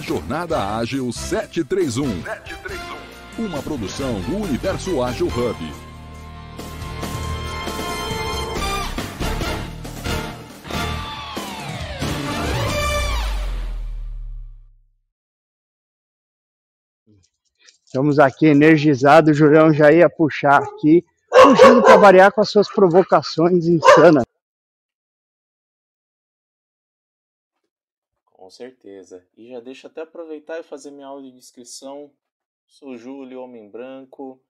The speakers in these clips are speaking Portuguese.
na Jornada Ágil 731. 731. Uma produção do Universo Ágil Hub. Estamos aqui energizados, o Julião já ia puxar aqui, fugindo para variar com as suas provocações insanas. Com certeza. E já deixa até aproveitar e fazer minha audiodescrição. Sou Júlio, homem branco.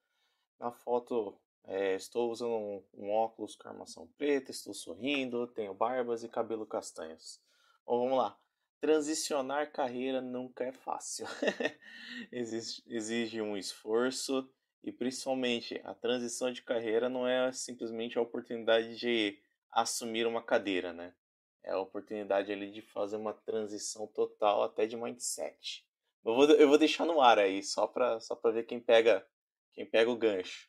Na foto é, estou usando um, um, óculos com armação preta, estou sorrindo, tenho barbas e cabelo castanhos. Bom, vamos lá. Transicionar carreira nunca é fácil. exige, exige um esforço e principalmente a transição de carreira não é simplesmente a oportunidade de assumir uma cadeira, né? É a oportunidade ali de fazer uma transição total até de mindset. Eu vou, eu vou deixar no ar aí, só para só ver quem pega, quem pega o gancho.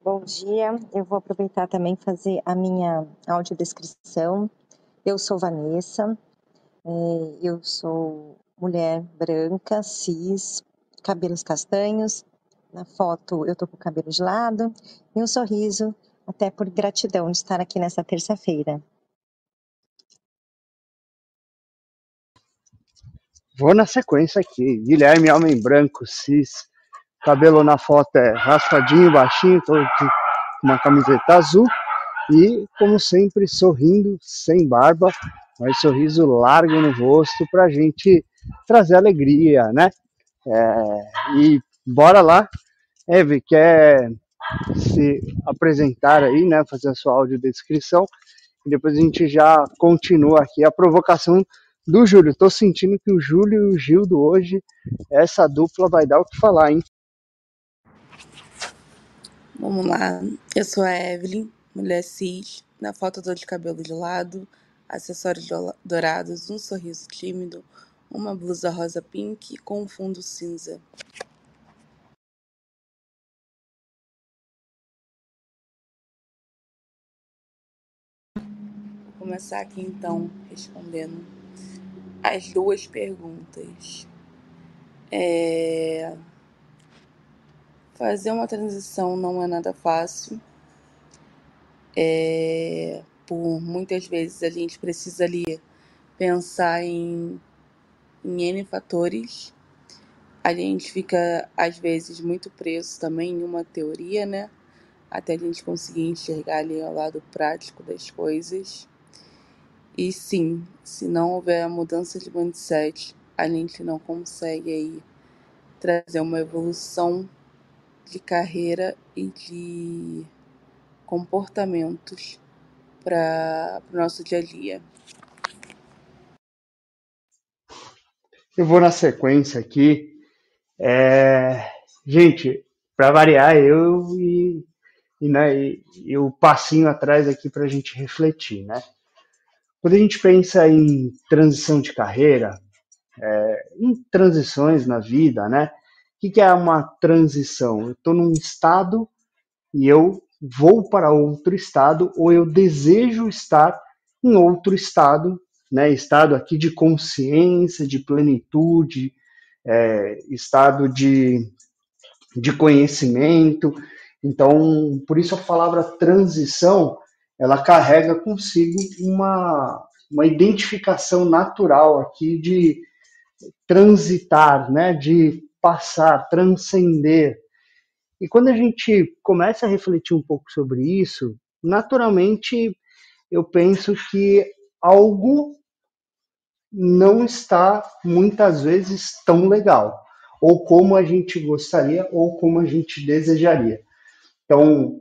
Bom dia, eu vou aproveitar também fazer a minha audiodescrição. Eu sou Vanessa, é, eu sou mulher branca, cis, cabelos castanhos. Na foto eu tô com o cabelo de lado e um sorriso até por gratidão de estar aqui nessa terça-feira. Vou na sequência aqui. Guilherme, homem branco, cis, cabelo na foto é raspadinho, baixinho, todo com uma camiseta azul e, como sempre, sorrindo, sem barba, mas sorriso largo no rosto para a gente trazer alegria, né? É, e bora lá, Eve, quer se apresentar aí, né, fazer a sua audiodescrição, e depois a gente já continua aqui a provocação do Júlio. Estou sentindo que o Júlio e o Gildo hoje, essa dupla vai dar o que falar, hein? Vamos lá, eu sou a Evelyn, mulher cis, na foto tô de cabelo de lado, acessórios dourados, um sorriso tímido, uma blusa rosa pink com um fundo cinza. Começar aqui então respondendo as duas perguntas. É... Fazer uma transição não é nada fácil. É... Por muitas vezes a gente precisa ali pensar em, em N fatores. A gente fica, às vezes, muito preso também em uma teoria, né? Até a gente conseguir enxergar ali o lado prático das coisas. E sim, se não houver a mudança de mindset, a gente não consegue aí trazer uma evolução de carreira e de comportamentos para o nosso dia a dia. Eu vou na sequência aqui. É... Gente, para variar, eu e, e, né, e, e o passinho atrás aqui para a gente refletir, né? Quando a gente pensa em transição de carreira, é, em transições na vida, né? O que é uma transição? Eu estou num estado e eu vou para outro estado ou eu desejo estar em outro estado, né? Estado aqui de consciência, de plenitude, é, estado de, de conhecimento. Então, por isso a palavra transição ela carrega consigo uma, uma identificação natural aqui de transitar, né, de passar, transcender. E quando a gente começa a refletir um pouco sobre isso, naturalmente eu penso que algo não está muitas vezes tão legal, ou como a gente gostaria, ou como a gente desejaria. Então,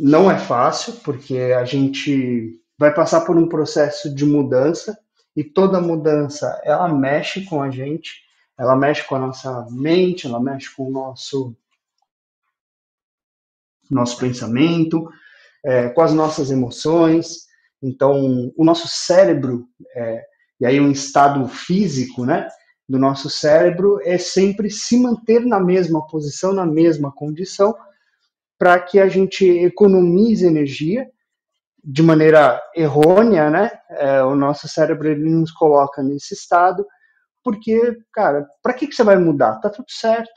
não é fácil, porque a gente vai passar por um processo de mudança e toda mudança ela mexe com a gente, ela mexe com a nossa mente, ela mexe com o nosso nosso pensamento, é, com as nossas emoções. Então, o nosso cérebro, é, e aí um estado físico, né, do nosso cérebro é sempre se manter na mesma posição, na mesma condição, para que a gente economize energia de maneira errônea, né? É, o nosso cérebro ele nos coloca nesse estado, porque, cara, para que, que você vai mudar? Tá tudo certo.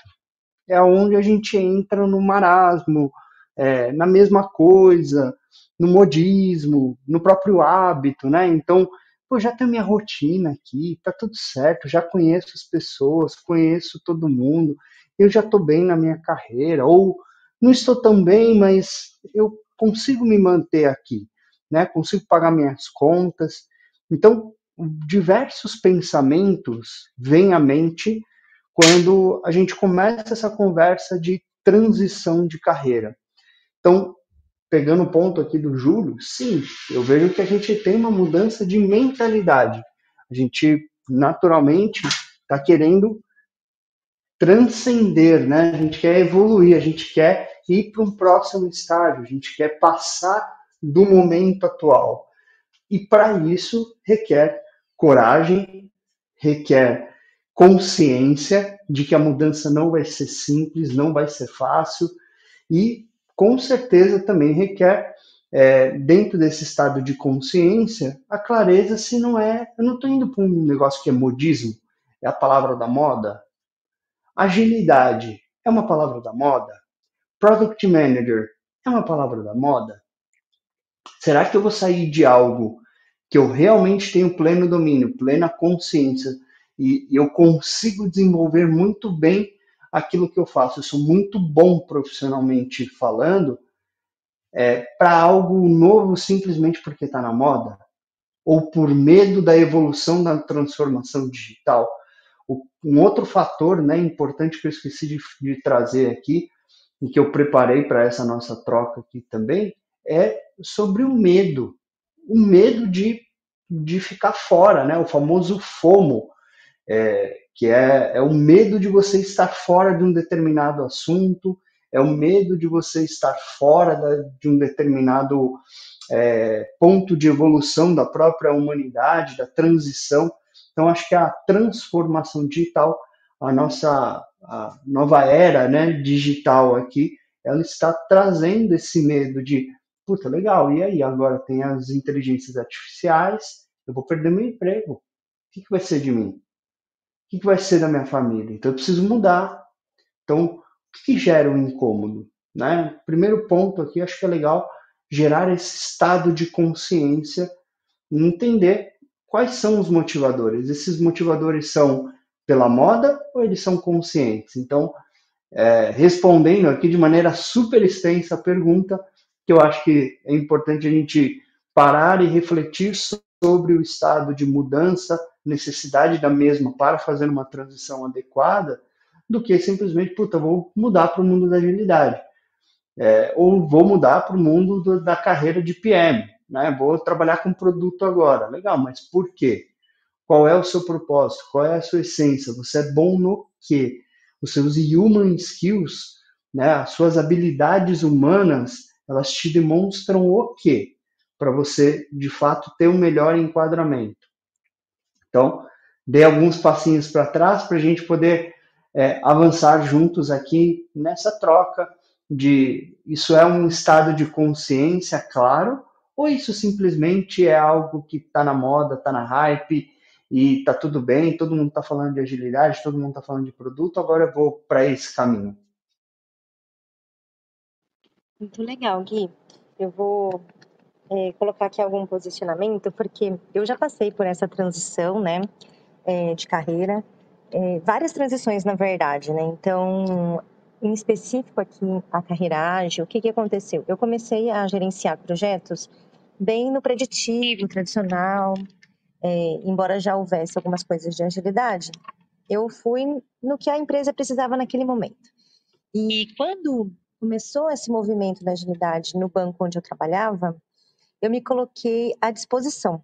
É onde a gente entra no marasmo, é, na mesma coisa, no modismo, no próprio hábito, né? Então, pô, já tenho minha rotina aqui, tá tudo certo, já conheço as pessoas, conheço todo mundo, eu já estou bem na minha carreira, ou não estou tão bem, mas eu consigo me manter aqui, né? Consigo pagar minhas contas. Então, diversos pensamentos vêm à mente quando a gente começa essa conversa de transição de carreira. Então, pegando o ponto aqui do Júlio, sim, eu vejo que a gente tem uma mudança de mentalidade. A gente naturalmente está querendo transcender, né? A gente quer evoluir, a gente quer ir para um próximo estágio, a gente quer passar do momento atual. E para isso requer coragem, requer consciência de que a mudança não vai ser simples, não vai ser fácil e com certeza também requer é, dentro desse estado de consciência a clareza se não é, eu não estou indo para um negócio que é modismo, é a palavra da moda, Agilidade é uma palavra da moda? Product Manager é uma palavra da moda? Será que eu vou sair de algo que eu realmente tenho pleno domínio, plena consciência e eu consigo desenvolver muito bem aquilo que eu faço? Eu sou muito bom profissionalmente falando é, para algo novo simplesmente porque está na moda? Ou por medo da evolução da transformação digital? Um outro fator né, importante que eu esqueci de, de trazer aqui, e que eu preparei para essa nossa troca aqui também, é sobre o medo. O medo de, de ficar fora, né? o famoso FOMO, é, que é, é o medo de você estar fora de um determinado assunto, é o medo de você estar fora da, de um determinado é, ponto de evolução da própria humanidade, da transição. Então, acho que a transformação digital, a nossa a nova era né, digital aqui, ela está trazendo esse medo de, puta, legal, e aí? Agora tem as inteligências artificiais, eu vou perder meu emprego. O que, que vai ser de mim? O que, que vai ser da minha família? Então, eu preciso mudar. Então, o que, que gera um incômodo? Né? Primeiro ponto aqui, acho que é legal gerar esse estado de consciência, entender quais são os motivadores? Esses motivadores são pela moda ou eles são conscientes? Então, é, respondendo aqui de maneira super extensa a pergunta, que eu acho que é importante a gente parar e refletir sobre o estado de mudança, necessidade da mesma para fazer uma transição adequada, do que simplesmente, puta, vou mudar para o mundo da agilidade. É, ou vou mudar para o mundo do, da carreira de PM né? Vou trabalhar com produto agora. Legal, mas por quê? Qual é o seu propósito? Qual é a sua essência? Você é bom no quê? Os seus human skills, né? As suas habilidades humanas, elas te demonstram o quê? Para você, de fato, ter um melhor enquadramento. Então, dei alguns passinhos para trás para a gente poder é, avançar juntos aqui nessa troca de isso é um estado de consciência, claro, ou isso simplesmente é algo que está na moda, está na hype e está tudo bem, todo mundo está falando de agilidade, todo mundo está falando de produto, agora eu vou para esse caminho? Muito legal, Gui. Eu vou é, colocar aqui algum posicionamento, porque eu já passei por essa transição, né, é, de carreira, é, várias transições, na verdade, né, então, em específico aqui, a carreira ágil, o que que aconteceu? Eu comecei a gerenciar projetos bem no preditivo, tradicional, é, embora já houvesse algumas coisas de agilidade, eu fui no que a empresa precisava naquele momento. E quando começou esse movimento da agilidade no banco onde eu trabalhava, eu me coloquei à disposição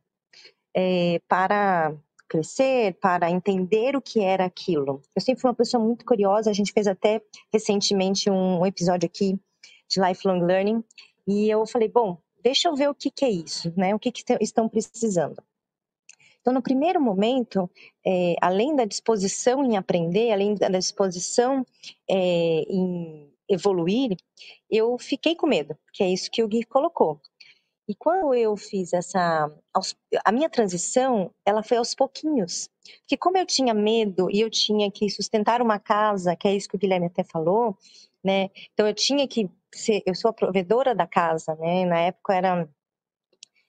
é, para crescer, para entender o que era aquilo. Eu sempre fui uma pessoa muito curiosa, a gente fez até recentemente um episódio aqui de lifelong learning, e eu falei, bom, deixa eu ver o que, que é isso, né? O que, que estão precisando. Então, no primeiro momento, é, além da disposição em aprender, além da disposição é, em evoluir, eu fiquei com medo, que é isso que o Gui colocou. E quando eu fiz essa. A minha transição, ela foi aos pouquinhos. Porque, como eu tinha medo e eu tinha que sustentar uma casa, que é isso que o Guilherme até falou, né? Então, eu tinha que ser. Eu sou a provedora da casa, né? Na época era.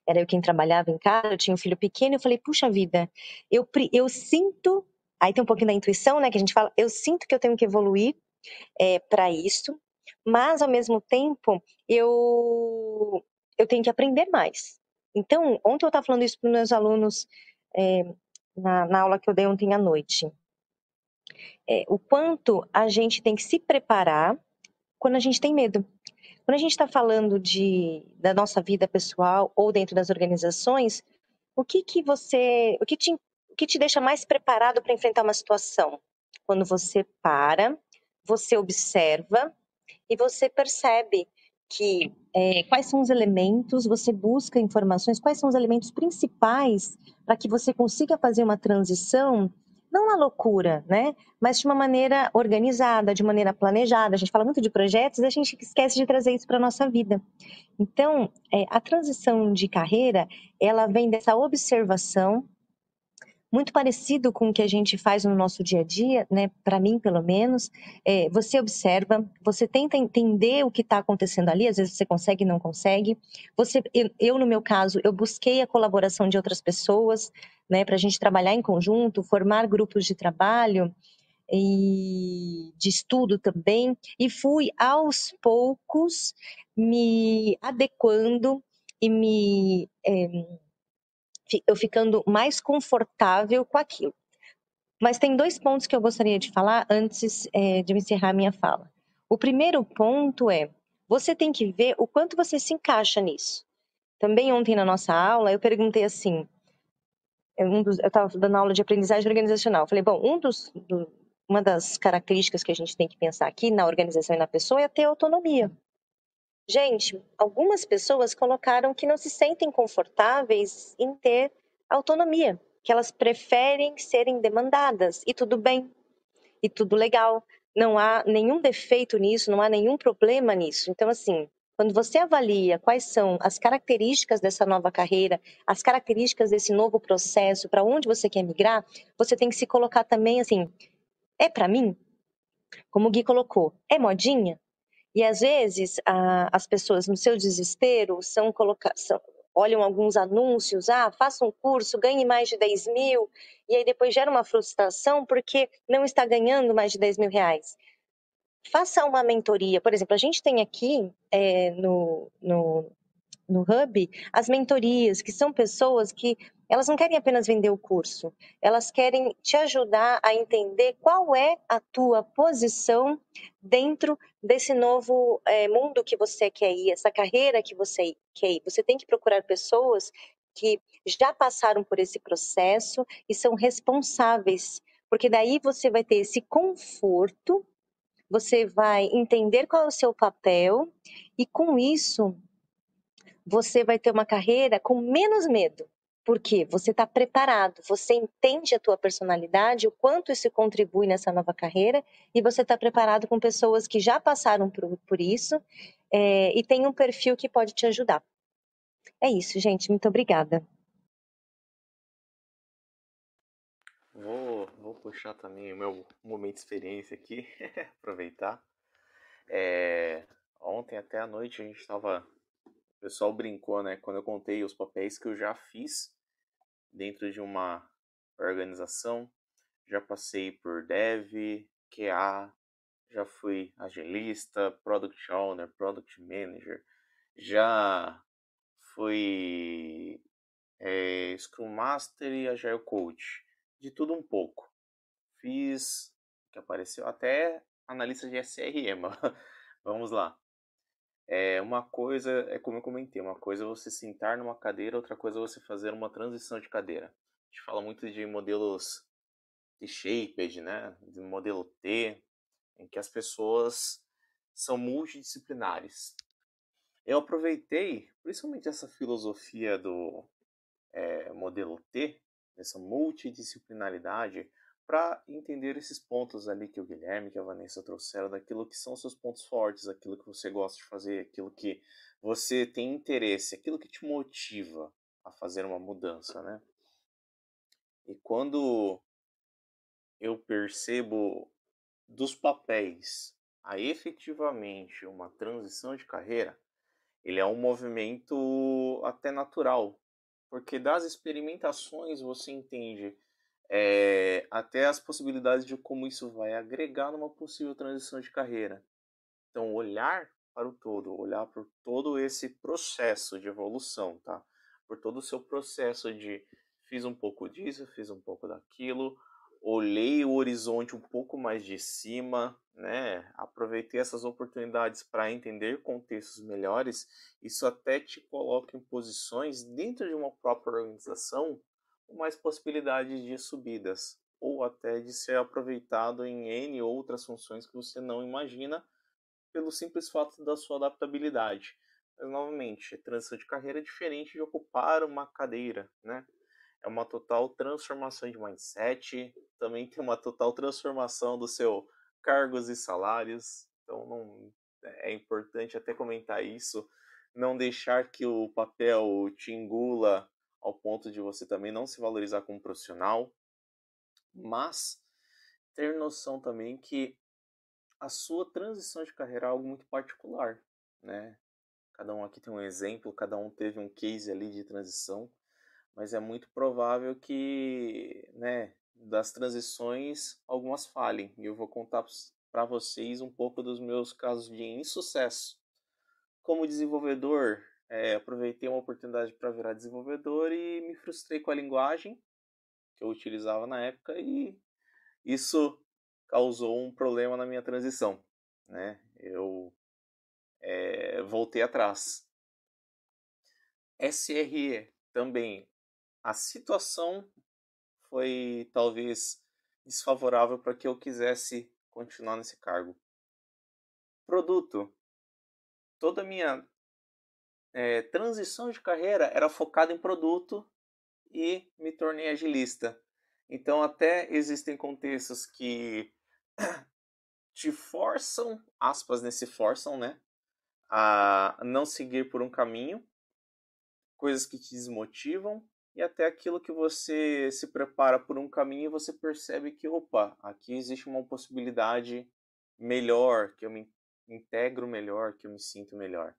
Era eu quem trabalhava em casa, eu tinha um filho pequeno, eu falei, puxa vida, eu, eu sinto. Aí tem um pouquinho da intuição, né? Que a gente fala, eu sinto que eu tenho que evoluir é, para isso, mas ao mesmo tempo eu eu tenho que aprender mais. Então, ontem eu estava falando isso para os meus alunos é, na, na, aula que eu dei ontem à noite. É, o quanto a gente tem que se preparar quando a gente tem medo. Quando a gente está falando de, da nossa vida pessoal ou dentro das organizações, o que que você, o que te, o que te deixa mais preparado para enfrentar uma situação? Quando você para, você observa e você percebe que é, quais são os elementos, você busca informações, quais são os elementos principais para que você consiga fazer uma transição, não na loucura, né? Mas de uma maneira organizada, de maneira planejada. A gente fala muito de projetos e a gente esquece de trazer isso para a nossa vida. Então, é, a transição de carreira, ela vem dessa observação muito parecido com o que a gente faz no nosso dia a dia, né? Para mim, pelo menos, é, você observa, você tenta entender o que está acontecendo ali. Às vezes você consegue, não consegue. Você, eu, eu, no meu caso, eu busquei a colaboração de outras pessoas, né? Para a gente trabalhar em conjunto, formar grupos de trabalho e de estudo também, e fui aos poucos me adequando e me é, eu ficando mais confortável com aquilo. Mas tem dois pontos que eu gostaria de falar antes é, de encerrar minha fala. O primeiro ponto é: você tem que ver o quanto você se encaixa nisso. Também ontem na nossa aula eu perguntei assim, dos, eu estava dando aula de aprendizagem organizacional. Falei, bom, um dos, do, uma das características que a gente tem que pensar aqui na organização e na pessoa é ter autonomia. Gente, algumas pessoas colocaram que não se sentem confortáveis em ter autonomia, que elas preferem serem demandadas e tudo bem, e tudo legal. Não há nenhum defeito nisso, não há nenhum problema nisso. Então, assim, quando você avalia quais são as características dessa nova carreira, as características desse novo processo, para onde você quer migrar, você tem que se colocar também assim: é para mim? Como o Gui colocou, é modinha? E às vezes a, as pessoas, no seu desespero, são colocar, são, olham alguns anúncios, ah, faça um curso, ganhe mais de 10 mil, e aí depois gera uma frustração porque não está ganhando mais de 10 mil reais. Faça uma mentoria. Por exemplo, a gente tem aqui é, no, no, no Hub as mentorias, que são pessoas que elas não querem apenas vender o curso, elas querem te ajudar a entender qual é a tua posição dentro desse novo é, mundo que você quer ir, essa carreira que você quer ir. Você tem que procurar pessoas que já passaram por esse processo e são responsáveis, porque daí você vai ter esse conforto, você vai entender qual é o seu papel e com isso você vai ter uma carreira com menos medo. Porque você está preparado, você entende a tua personalidade, o quanto isso contribui nessa nova carreira, e você está preparado com pessoas que já passaram por, por isso é, e tem um perfil que pode te ajudar. É isso, gente. Muito obrigada. Vou, vou puxar também o meu momento de experiência aqui, aproveitar. É, ontem até a noite a gente estava o pessoal brincou, né? Quando eu contei os papéis que eu já fiz dentro de uma organização. Já passei por dev, QA, já fui agilista, product owner, product manager, já fui é, Scrum Master e Agile Coach, de tudo um pouco. Fiz, que apareceu até analista de SRM. Vamos lá. É uma coisa, é como eu comentei, uma coisa é você sentar numa cadeira, outra coisa é você fazer uma transição de cadeira. A gente fala muito de modelos T-shaped, né? De modelo T, em que as pessoas são multidisciplinares. Eu aproveitei, principalmente essa filosofia do é, modelo T, essa multidisciplinaridade, para entender esses pontos ali que o Guilherme, que a Vanessa trouxeram, daquilo que são seus pontos fortes, aquilo que você gosta de fazer, aquilo que você tem interesse, aquilo que te motiva a fazer uma mudança, né? E quando eu percebo dos papéis a efetivamente uma transição de carreira, ele é um movimento até natural, porque das experimentações você entende é, até as possibilidades de como isso vai agregar numa possível transição de carreira. Então, olhar para o todo, olhar por todo esse processo de evolução, tá? Por todo o seu processo de fiz um pouco disso, fiz um pouco daquilo, olhei o horizonte um pouco mais de cima, né? Aproveitei essas oportunidades para entender contextos melhores. Isso até te coloca em posições dentro de uma própria organização mais possibilidades de subidas ou até de ser aproveitado em N outras funções que você não imagina pelo simples fato da sua adaptabilidade. Mas novamente, transição de carreira é diferente de ocupar uma cadeira, né? é uma total transformação de mindset, também tem uma total transformação do seu cargos e salários. Então não é importante até comentar isso, não deixar que o papel te engula ao ponto de você também não se valorizar como profissional, mas ter noção também que a sua transição de carreira é algo muito particular, né? Cada um aqui tem um exemplo, cada um teve um case ali de transição mas é muito provável que, né, das transições algumas falhem. E eu vou contar para vocês um pouco dos meus casos de insucesso. Como desenvolvedor, é, aproveitei uma oportunidade para virar desenvolvedor e me frustrei com a linguagem que eu utilizava na época e isso causou um problema na minha transição, né? Eu é, voltei atrás. SRE também a situação foi talvez desfavorável para que eu quisesse continuar nesse cargo. Produto. Toda a minha é, transição de carreira era focada em produto e me tornei agilista. Então, até existem contextos que te forçam, aspas nesse forçam, né? A não seguir por um caminho, coisas que te desmotivam, e até aquilo que você se prepara por um caminho e você percebe que, opa, aqui existe uma possibilidade melhor, que eu me integro melhor, que eu me sinto melhor.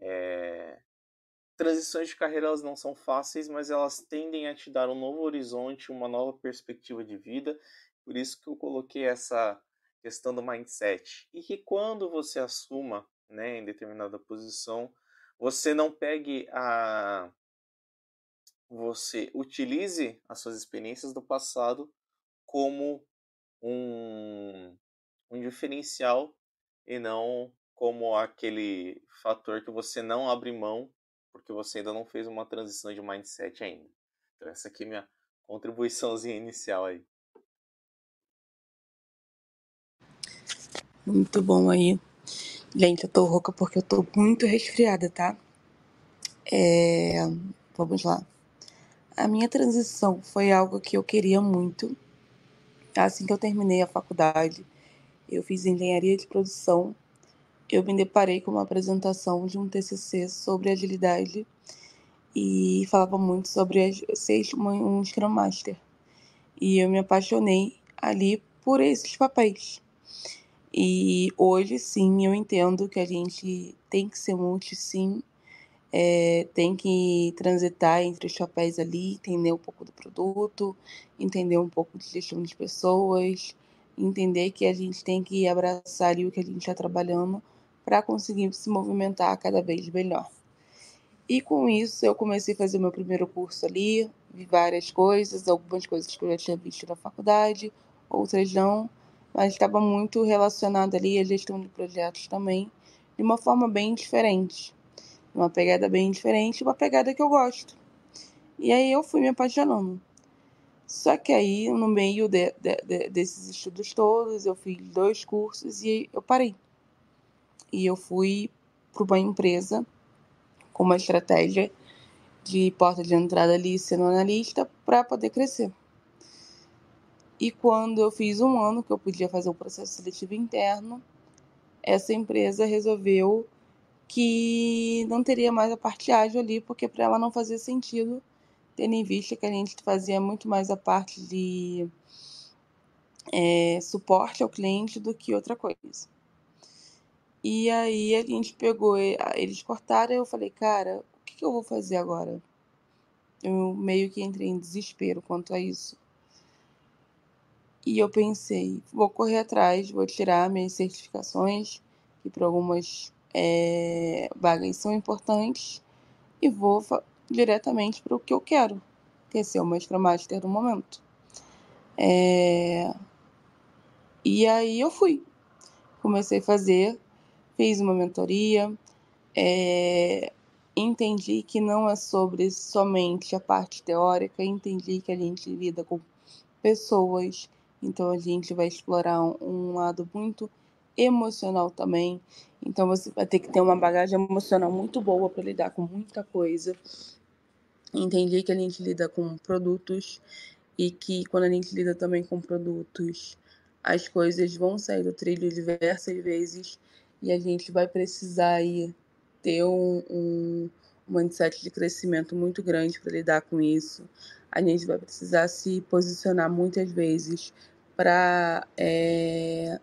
É... Transições de carreira elas não são fáceis, mas elas tendem a te dar um novo horizonte, uma nova perspectiva de vida. Por isso que eu coloquei essa questão do mindset. E que quando você assuma né, em determinada posição, você não pegue a você utilize as suas experiências do passado como um, um diferencial e não como aquele fator que você não abre mão porque você ainda não fez uma transição de mindset ainda. Então essa aqui é minha contribuiçãozinha inicial aí. Muito bom aí. Gente, eu tô rouca porque eu tô muito resfriada, tá? É... Vamos lá. A minha transição foi algo que eu queria muito. Assim que eu terminei a faculdade, eu fiz engenharia de produção. Eu me deparei com uma apresentação de um TCC sobre agilidade e falava muito sobre ser um Scrum Master. E eu me apaixonei ali por esses papéis. E hoje sim eu entendo que a gente tem que ser multi sim é, tem que transitar entre os papéis ali, entender um pouco do produto, entender um pouco de gestão de pessoas, entender que a gente tem que abraçar ali o que a gente está trabalhando para conseguir se movimentar cada vez melhor. E com isso eu comecei a fazer meu primeiro curso ali, vi várias coisas, algumas coisas que eu já tinha visto na faculdade, outras não, mas estava muito relacionado ali à gestão de projetos também, de uma forma bem diferente uma pegada bem diferente, uma pegada que eu gosto. E aí eu fui me apaixonando. Só que aí, no meio de, de, de, desses estudos todos, eu fiz dois cursos e eu parei. E eu fui para uma empresa com uma estratégia de porta de entrada ali sendo analista para poder crescer. E quando eu fiz um ano que eu podia fazer um processo seletivo interno, essa empresa resolveu que não teria mais a parte ágil ali, porque para ela não fazia sentido, tendo em vista que a gente fazia muito mais a parte de é, suporte ao cliente do que outra coisa. E aí a gente pegou, eles cortaram, eu falei, cara, o que, eu vou fazer agora? Eu meio que entrei em desespero quanto a isso. E eu pensei, vou correr atrás, vou tirar minhas certificações, que para algumas é, vagas são importantes, e vou diretamente para o que eu quero, que é ser o Extra Master do momento. É... E aí eu fui. Comecei a fazer, fiz uma mentoria, é... entendi que não é sobre somente a parte teórica, entendi que a gente lida com pessoas, então a gente vai explorar um, lado muito emocional também. Então você vai ter que ter uma bagagem emocional muito boa para lidar com muita coisa. Entendi que a gente lida com produtos e que quando a gente lida também com produtos, as coisas vão sair do trilho diversas vezes e a gente vai precisar aí ter um, um, um mindset de crescimento muito grande para lidar com isso a gente vai precisar se posicionar muitas vezes para é,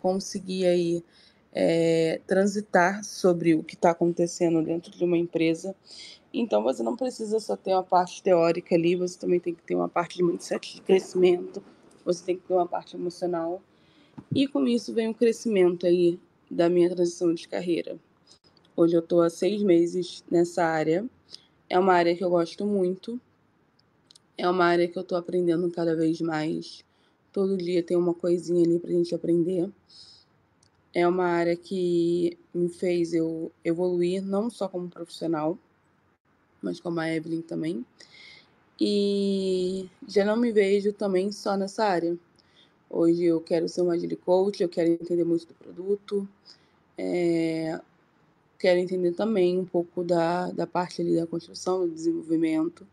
conseguir aí é, transitar sobre o que está acontecendo dentro de uma empresa. Então você não precisa só ter uma parte teórica ali, você também tem que ter uma parte de mindset de crescimento, você tem que ter uma parte emocional. E com isso vem o crescimento aí da minha transição de carreira. Hoje eu estou há seis meses nessa área. É uma área que eu gosto muito. É uma área que eu estou aprendendo cada vez mais. Todo dia tem uma coisinha ali para a gente aprender. É uma área que me fez eu evoluir, não só como profissional, mas como a Evelyn também. E já não me vejo também só nessa área. Hoje eu quero ser uma agile coach, eu quero entender muito do produto, é, quero entender também um pouco da, da parte ali da construção, do desenvolvimento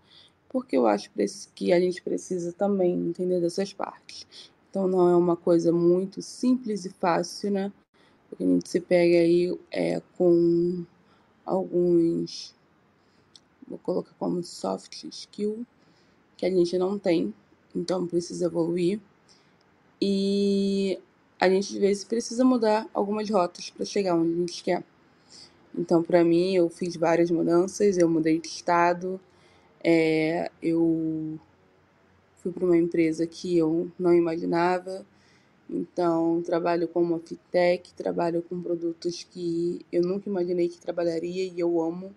porque eu acho que a gente precisa também entender dessas partes. Então não é uma coisa muito simples e fácil, né? Porque a gente se pega aí é, com alguns, vou colocar como soft skill, que a gente não tem, então precisa evoluir. E a gente às vezes precisa mudar algumas rotas para chegar onde a gente quer. Então, para mim, eu fiz várias mudanças, eu mudei de estado, é, eu fui para uma empresa que eu não imaginava, então trabalho com uma fintech, trabalho com produtos que eu nunca imaginei que trabalharia e eu amo.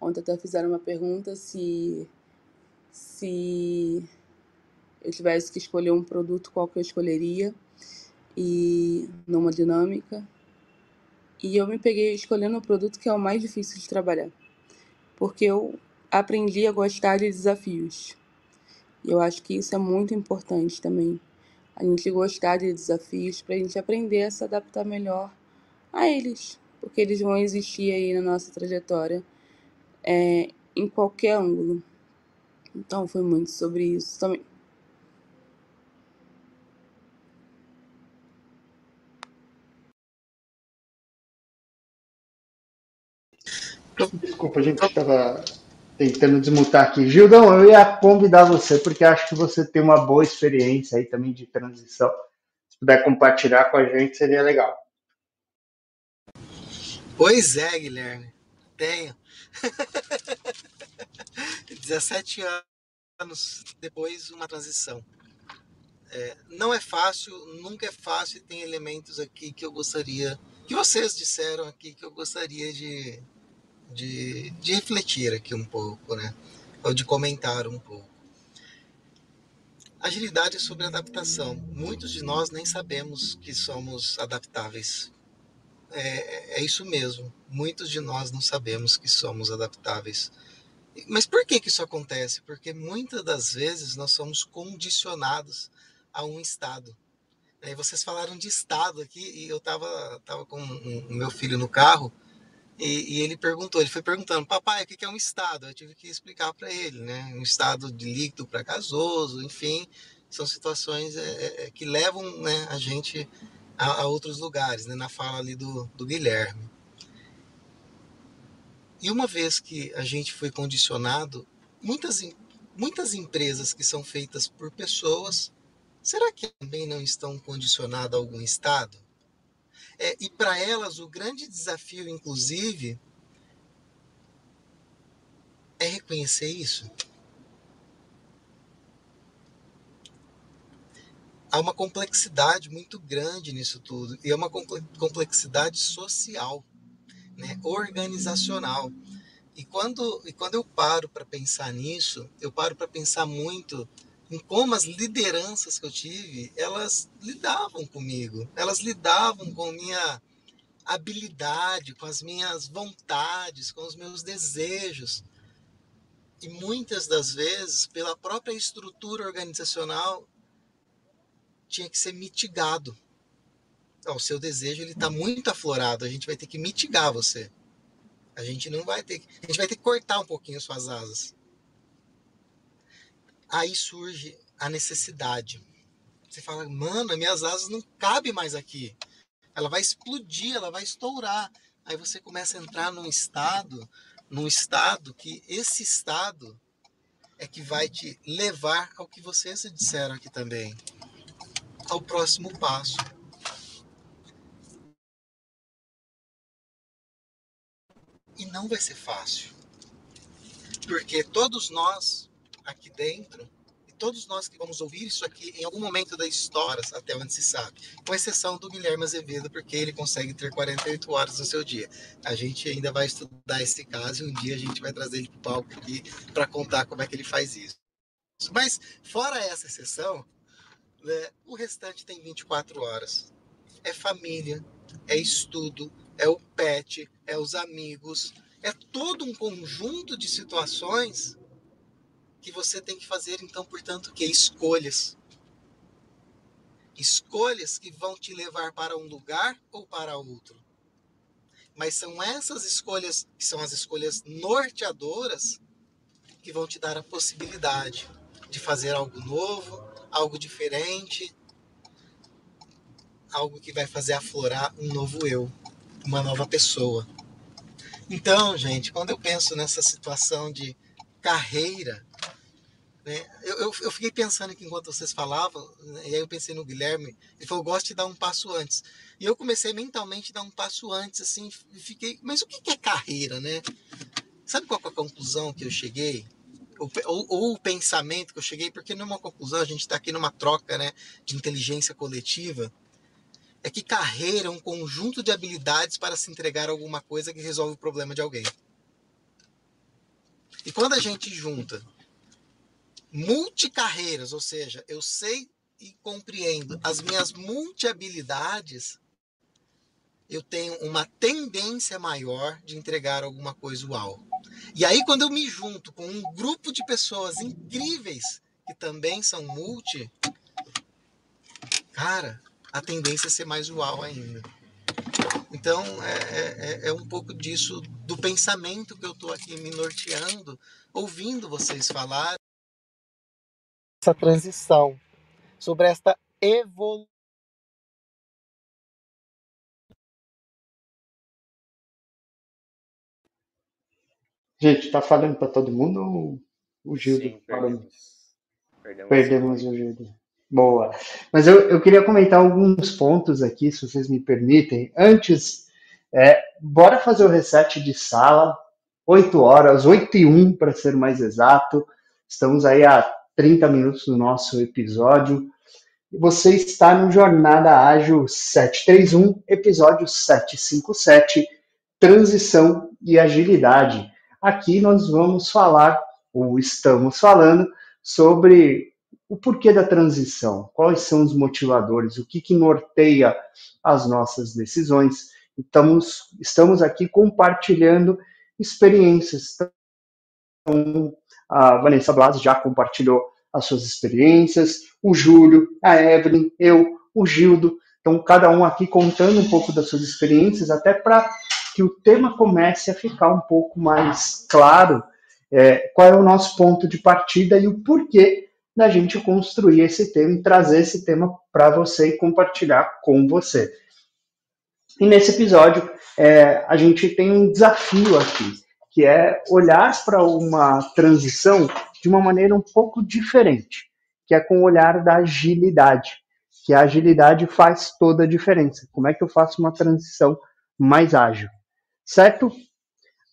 Ontem até fizeram uma pergunta se se eu tivesse que escolher um produto, qual que eu escolheria e numa dinâmica. E eu me peguei escolhendo o produto que é o mais difícil de trabalhar. Porque eu aprendi a gostar de desafios. E eu acho que isso é muito importante também. A gente gostar de desafios para a gente aprender a se adaptar melhor a eles, porque eles vão existir aí na nossa trajetória é, em qualquer ângulo. Então foi muito sobre isso também. Desculpa, a gente estava tentando desmutar aqui. Gildão, eu ia convidar você, porque acho que você tem uma boa experiência aí também de transição. Se puder compartilhar com a gente, seria legal. Pois é, Guilherme. Tenho. 17 anos depois, uma transição. É, não é fácil, nunca é fácil, e tem elementos aqui que eu gostaria, que vocês disseram aqui, que eu gostaria de, de, de refletir aqui um pouco, né? Ou de comentar um pouco. Agilidade sobre adaptação. Muitos de nós nem sabemos que somos adaptáveis. É, é isso mesmo. Muitos de nós não sabemos que somos adaptáveis. Mas por que, que isso acontece? Porque muitas das vezes nós somos condicionados a um estado. E vocês falaram de estado aqui e eu estava tava com o meu filho no carro e, e, ele perguntou, ele foi perguntando, papai, o que é um estado? Eu tive que explicar para ele, né? Um estado de líquido para gasoso, enfim, são situações é, é, é, que levam né, a gente a, a, outros lugares, né? Na fala ali do, do Guilherme. E uma vez que a gente foi condicionado, muitas, muitas empresas que são feitas por pessoas, será que também não estão condicionadas a algum Estado? É, e para elas, o grande desafio, inclusive, é reconhecer isso. Há uma complexidade muito grande nisso tudo, e é uma complexidade social né, organizacional. E quando, e quando eu paro para pensar nisso, eu paro para pensar muito em como as lideranças que eu tive, elas lidavam comigo, elas lidavam com minha habilidade, com as minhas vontades, com os meus desejos. E muitas das vezes, pela própria estrutura organizacional, tinha que ser mitigado o seu desejo ele está muito aflorado. A gente vai ter que mitigar você. A gente não vai ter, a gente vai ter que cortar um pouquinho suas asas. Aí surge a necessidade. Você fala, mano, minhas asas não cabem mais aqui. Ela vai explodir, ela vai estourar. Aí você começa a entrar num estado, num estado que esse estado é que vai te levar ao que vocês disseram aqui também, ao próximo passo. E não vai ser fácil. Porque todos nós aqui dentro, e todos nós que vamos ouvir isso aqui em algum momento da história, até onde se sabe, com exceção do Guilherme Azevedo, porque ele consegue ter 48 horas no seu dia. A gente ainda vai estudar esse caso e um dia a gente vai trazer ele para o palco aqui para contar como é que ele faz isso. Mas, fora essa exceção, né, o restante tem 24 horas. É família, é estudo, é o pet, é os amigos, é todo um conjunto de situações que você tem que fazer, então, portanto, que escolhas. Escolhas que vão te levar para um lugar ou para outro. Mas são essas escolhas, que são as escolhas norteadoras, que vão te dar a possibilidade de fazer algo novo, algo diferente, algo que vai fazer aflorar um novo eu uma nova pessoa. Então, gente, quando eu penso nessa situação de carreira, eu, eu, eu, fiquei pensando aqui enquanto vocês falavam, né, e aí eu pensei no Guilherme, ele falou, eu gosto de dar um passo antes. E eu comecei mentalmente a dar um passo antes, assim, e fiquei, mas o que é carreira, né? Sabe qual é a conclusão que eu cheguei? Ou, ou, o pensamento que eu cheguei, porque não é uma conclusão, a gente está aqui numa troca né, de inteligência coletiva é que carreira é um conjunto de habilidades para se entregar a alguma coisa que resolve o problema de alguém. E quando a gente junta multicarreiras, ou seja, eu sei e compreendo as minhas multi-habilidades, eu tenho uma tendência maior de entregar alguma coisa uau. E aí, quando eu me junto com um grupo de pessoas incríveis que também são multi, cara, a tendência é ser mais uau ainda. Então, é, é, é um pouco disso, do pensamento que eu estou aqui me norteando, ouvindo vocês falar. Essa transição, sobre esta evolução. Gente, tá falando para todo mundo ou o Gildo? Sim, perdemos. Perdemos, perdemos o Gildo. Boa. Mas eu, eu queria comentar alguns pontos aqui, se vocês me permitem. Antes, é, bora fazer o reset de sala, 8 horas, 8 e 1 para ser mais exato. Estamos aí há 30 minutos do nosso episódio. Você está no Jornada Ágil 731, episódio 757, Transição e Agilidade. Aqui nós vamos falar, ou estamos falando, sobre o porquê da transição, quais são os motivadores, o que, que norteia as nossas decisões. Estamos, estamos aqui compartilhando experiências. Então, a Vanessa Blas já compartilhou as suas experiências, o Júlio, a Evelyn, eu, o Gildo. Então, cada um aqui contando um pouco das suas experiências, até para que o tema comece a ficar um pouco mais claro é, qual é o nosso ponto de partida e o porquê da gente construir esse tema e trazer esse tema para você e compartilhar com você. E nesse episódio, é, a gente tem um desafio aqui, que é olhar para uma transição de uma maneira um pouco diferente, que é com o olhar da agilidade, que a agilidade faz toda a diferença. Como é que eu faço uma transição mais ágil? Certo?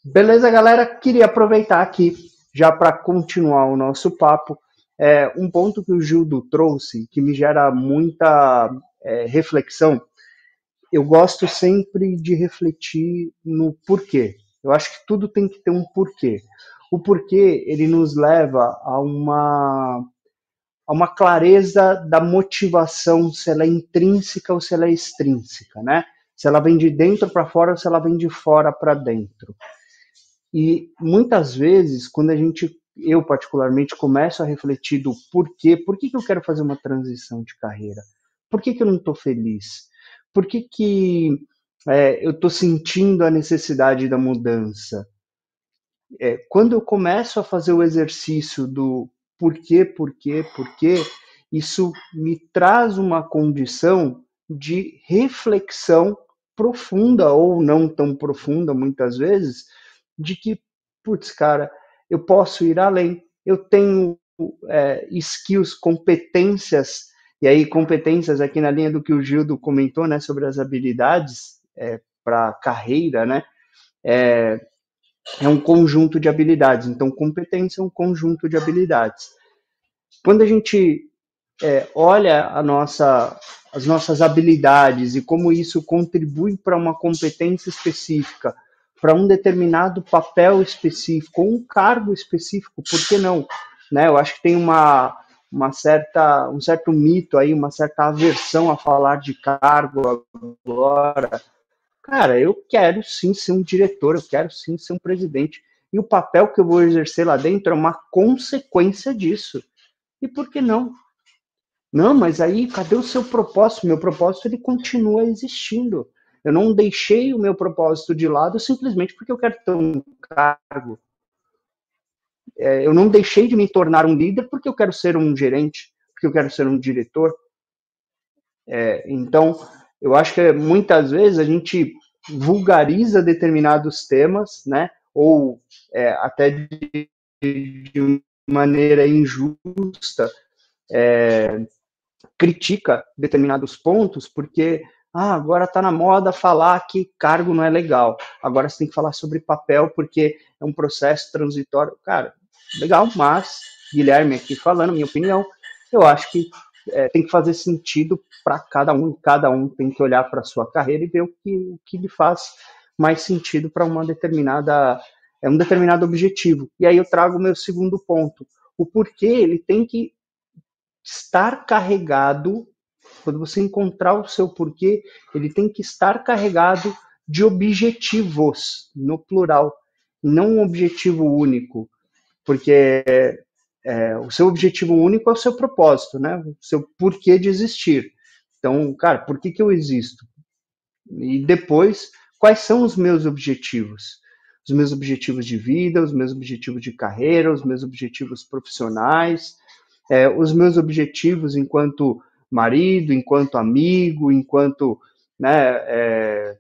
Beleza, galera? Queria aproveitar aqui, já para continuar o nosso papo, é, um ponto que o Gildo trouxe, que me gera muita é, reflexão. Eu gosto sempre de refletir no porquê. Eu acho que tudo tem que ter um porquê. O porquê ele nos leva a uma a uma clareza da motivação, se ela é intrínseca ou se ela é extrínseca, né? Se ela vem de dentro para fora ou se ela vem de fora para dentro. E muitas vezes, quando a gente, eu particularmente, começo a refletir do porquê, por que, que eu quero fazer uma transição de carreira? Por que, que eu não estou feliz? Por que, que é, eu estou sentindo a necessidade da mudança. É, quando eu começo a fazer o exercício do porquê, porquê, porquê, isso me traz uma condição de reflexão profunda ou não tão profunda muitas vezes, de que, putz, cara, eu posso ir além, eu tenho é, skills, competências, e aí competências aqui na linha do que o Gildo comentou, né, sobre as habilidades, é, para carreira, né? É, é um conjunto de habilidades. Então, competência é um conjunto de habilidades. Quando a gente é, olha a nossa, as nossas habilidades e como isso contribui para uma competência específica, para um determinado papel específico, um cargo específico, por que não? Né? Eu acho que tem uma, uma certa, um certo mito aí, uma certa aversão a falar de cargo agora, Cara, eu quero sim ser um diretor, eu quero sim ser um presidente. E o papel que eu vou exercer lá dentro é uma consequência disso. E por que não? Não, mas aí cadê o seu propósito? Meu propósito ele continua existindo. Eu não deixei o meu propósito de lado simplesmente porque eu quero ter um cargo. É, eu não deixei de me tornar um líder porque eu quero ser um gerente, porque eu quero ser um diretor. É, então, eu acho que muitas vezes a gente vulgariza determinados temas, né? Ou é, até de, de, maneira injusta é, critica determinados pontos, porque ah, agora está na moda falar que cargo não é legal. Agora você tem que falar sobre papel porque é um processo transitório. Cara, legal, mas Guilherme aqui falando, minha opinião, eu acho que é, tem que fazer sentido para cada um, cada um tem que olhar para a sua carreira e ver o que, o que lhe faz mais sentido para uma determinada é um determinado objetivo. E aí eu trago o meu segundo ponto. O porquê ele tem que estar carregado, quando você encontrar o seu porquê, ele tem que estar carregado de objetivos, no plural, não um objetivo único. Porque é, o seu objetivo único é o seu propósito, né? O seu porquê de existir. Então, cara, por que, que eu existo? E depois, quais são os meus objetivos? Os meus objetivos de vida, os meus objetivos de carreira, os meus objetivos profissionais, é, os meus objetivos enquanto marido, enquanto amigo, enquanto né, é,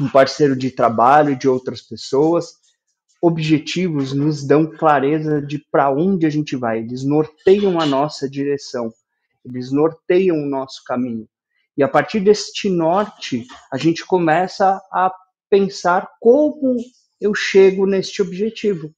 um parceiro de trabalho de outras pessoas objetivos nos dão clareza de para onde a gente vai, eles norteiam a nossa direção, eles norteiam o nosso caminho. E a partir deste norte, a gente começa a pensar como eu chego neste objetivo.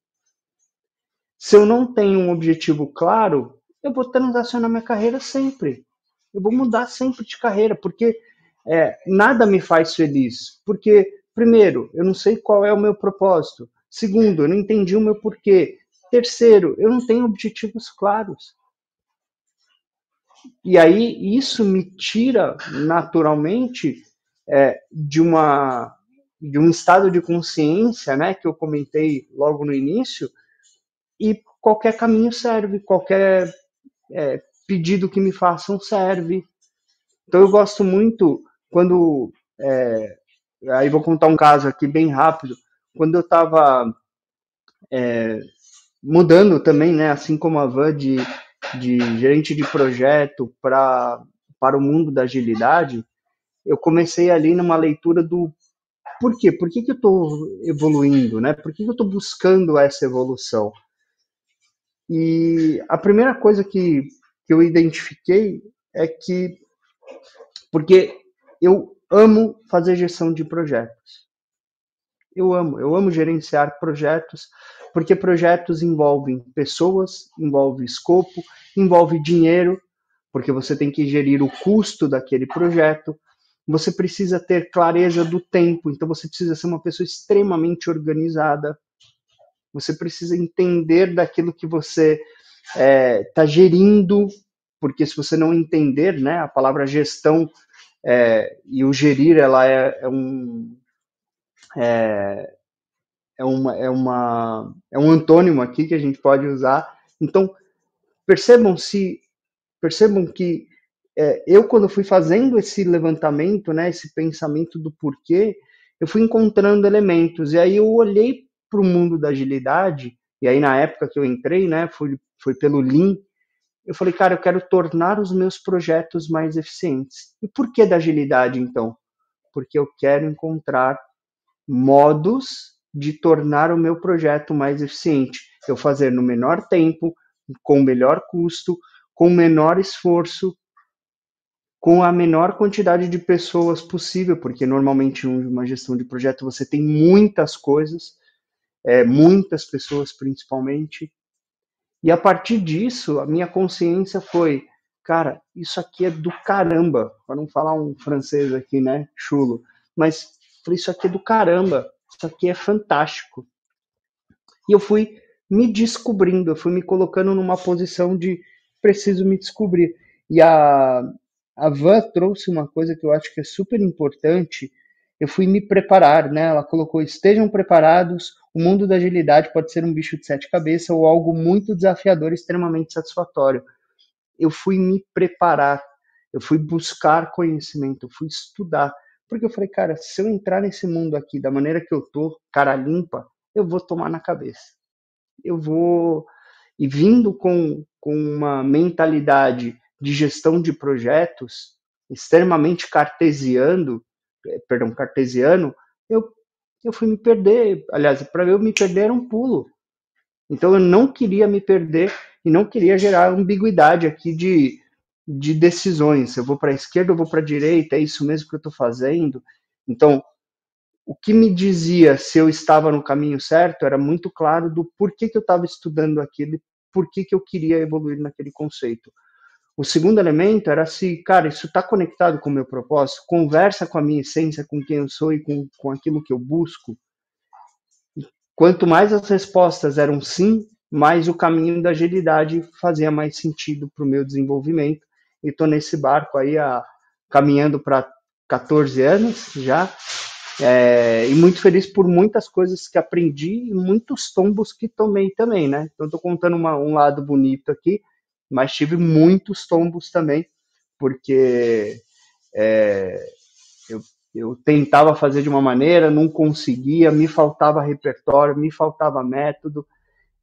Se eu não tenho um objetivo claro, eu vou transacionar minha carreira sempre. Eu vou mudar sempre de carreira, porque é, nada me faz feliz. Porque, primeiro, eu não sei qual é o meu propósito. Segundo, eu não entendi o meu porquê. Terceiro, eu não tenho objetivos claros. E aí isso me tira naturalmente é, de uma de um estado de consciência, né, que eu comentei logo no início, e qualquer caminho serve, qualquer é, pedido que me façam serve. Então eu gosto muito quando é, aí vou contar um caso aqui bem rápido quando eu estava é, mudando também, né, assim como a Van, de, de gerente de projeto para o mundo da agilidade, eu comecei ali numa leitura do por quê? Por que, que eu estou evoluindo, né? Por que, que eu estou buscando essa evolução? E a primeira coisa que, que eu identifiquei é que porque eu amo fazer gestão de projetos. Eu amo, eu amo gerenciar projetos, porque projetos envolvem pessoas, envolve escopo, envolve dinheiro, porque você tem que gerir o custo daquele projeto, você precisa ter clareza do tempo, então você precisa ser uma pessoa extremamente organizada, você precisa entender daquilo que você está é, tá gerindo, porque se você não entender, né, a palavra gestão é, e o gerir, ela é, é um é, é, uma, é, uma, é um antônimo aqui que a gente pode usar. Então, percebam se percebam que é, eu quando fui fazendo esse levantamento, né, esse pensamento do porquê, eu fui encontrando elementos e aí eu olhei para o mundo da agilidade e aí na época que eu entrei, né, foi, foi pelo Lean, eu falei, cara, eu quero tornar os meus projetos mais eficientes. E por que da agilidade então? Porque eu quero encontrar modos de tornar o meu projeto mais eficiente. Eu fazer no menor tempo, com melhor custo, com menor esforço, com a menor quantidade de pessoas possível, porque normalmente uma gestão de projeto você tem muitas coisas, é, muitas pessoas principalmente. E a partir disso, a minha consciência foi, cara, isso aqui é do caramba, para não falar um francês aqui, né, chulo, mas Falei, isso aqui é do caramba, isso aqui é fantástico. E eu fui me descobrindo, eu fui me colocando numa posição de preciso me descobrir. E a, a Van trouxe uma coisa que eu acho que é super importante. Eu fui me preparar, né? Ela colocou: estejam preparados. O mundo da agilidade pode ser um bicho de sete cabeças ou algo muito desafiador, extremamente satisfatório. Eu fui me preparar, eu fui buscar conhecimento, eu fui estudar. Porque eu falei, cara, se eu entrar nesse mundo aqui da maneira que eu tô, cara limpa, eu vou tomar na cabeça. Eu vou. E vindo com, com uma mentalidade de gestão de projetos extremamente cartesiano, eh, perdão, cartesiano, eu, eu fui me perder. Aliás, para eu me perder era um pulo. Então eu não queria me perder e não queria gerar ambiguidade aqui de de decisões. Eu vou para a esquerda, eu vou para a direita, é isso mesmo que eu estou fazendo. Então, o que me dizia se eu estava no caminho certo era muito claro do porquê que eu estava estudando aquilo, porquê que eu queria evoluir naquele conceito. O segundo elemento era se, cara, isso está conectado com o meu propósito, conversa com a minha essência, com quem eu sou e com, com aquilo que eu busco. E quanto mais as respostas eram sim, mais o caminho da agilidade fazia mais sentido para o meu desenvolvimento e estou nesse barco aí a, caminhando para 14 anos já. É, e muito feliz por muitas coisas que aprendi e muitos tombos que tomei também, né? Então, estou contando uma, um lado bonito aqui, mas tive muitos tombos também, porque é, eu, eu tentava fazer de uma maneira, não conseguia, me faltava repertório, me faltava método,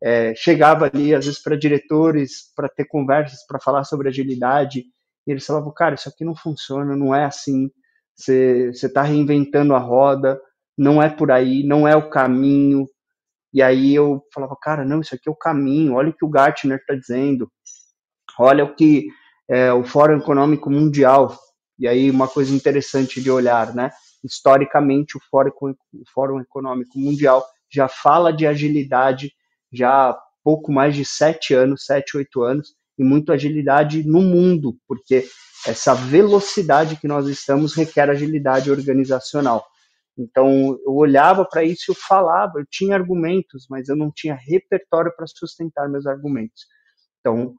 é, chegava ali, às vezes, para diretores, para ter conversas, para falar sobre agilidade, e eles falavam, cara, isso aqui não funciona, não é assim, você está reinventando a roda, não é por aí, não é o caminho. E aí eu falava, cara, não, isso aqui é o caminho, olha o que o Gartner está dizendo, olha o que é, o Fórum Econômico Mundial, e aí uma coisa interessante de olhar, né? Historicamente, o Fórum, o Fórum Econômico Mundial já fala de agilidade já há pouco mais de sete anos, sete, oito anos, e muito agilidade no mundo, porque essa velocidade que nós estamos requer agilidade organizacional. Então, eu olhava para isso e eu falava, eu tinha argumentos, mas eu não tinha repertório para sustentar meus argumentos. Então,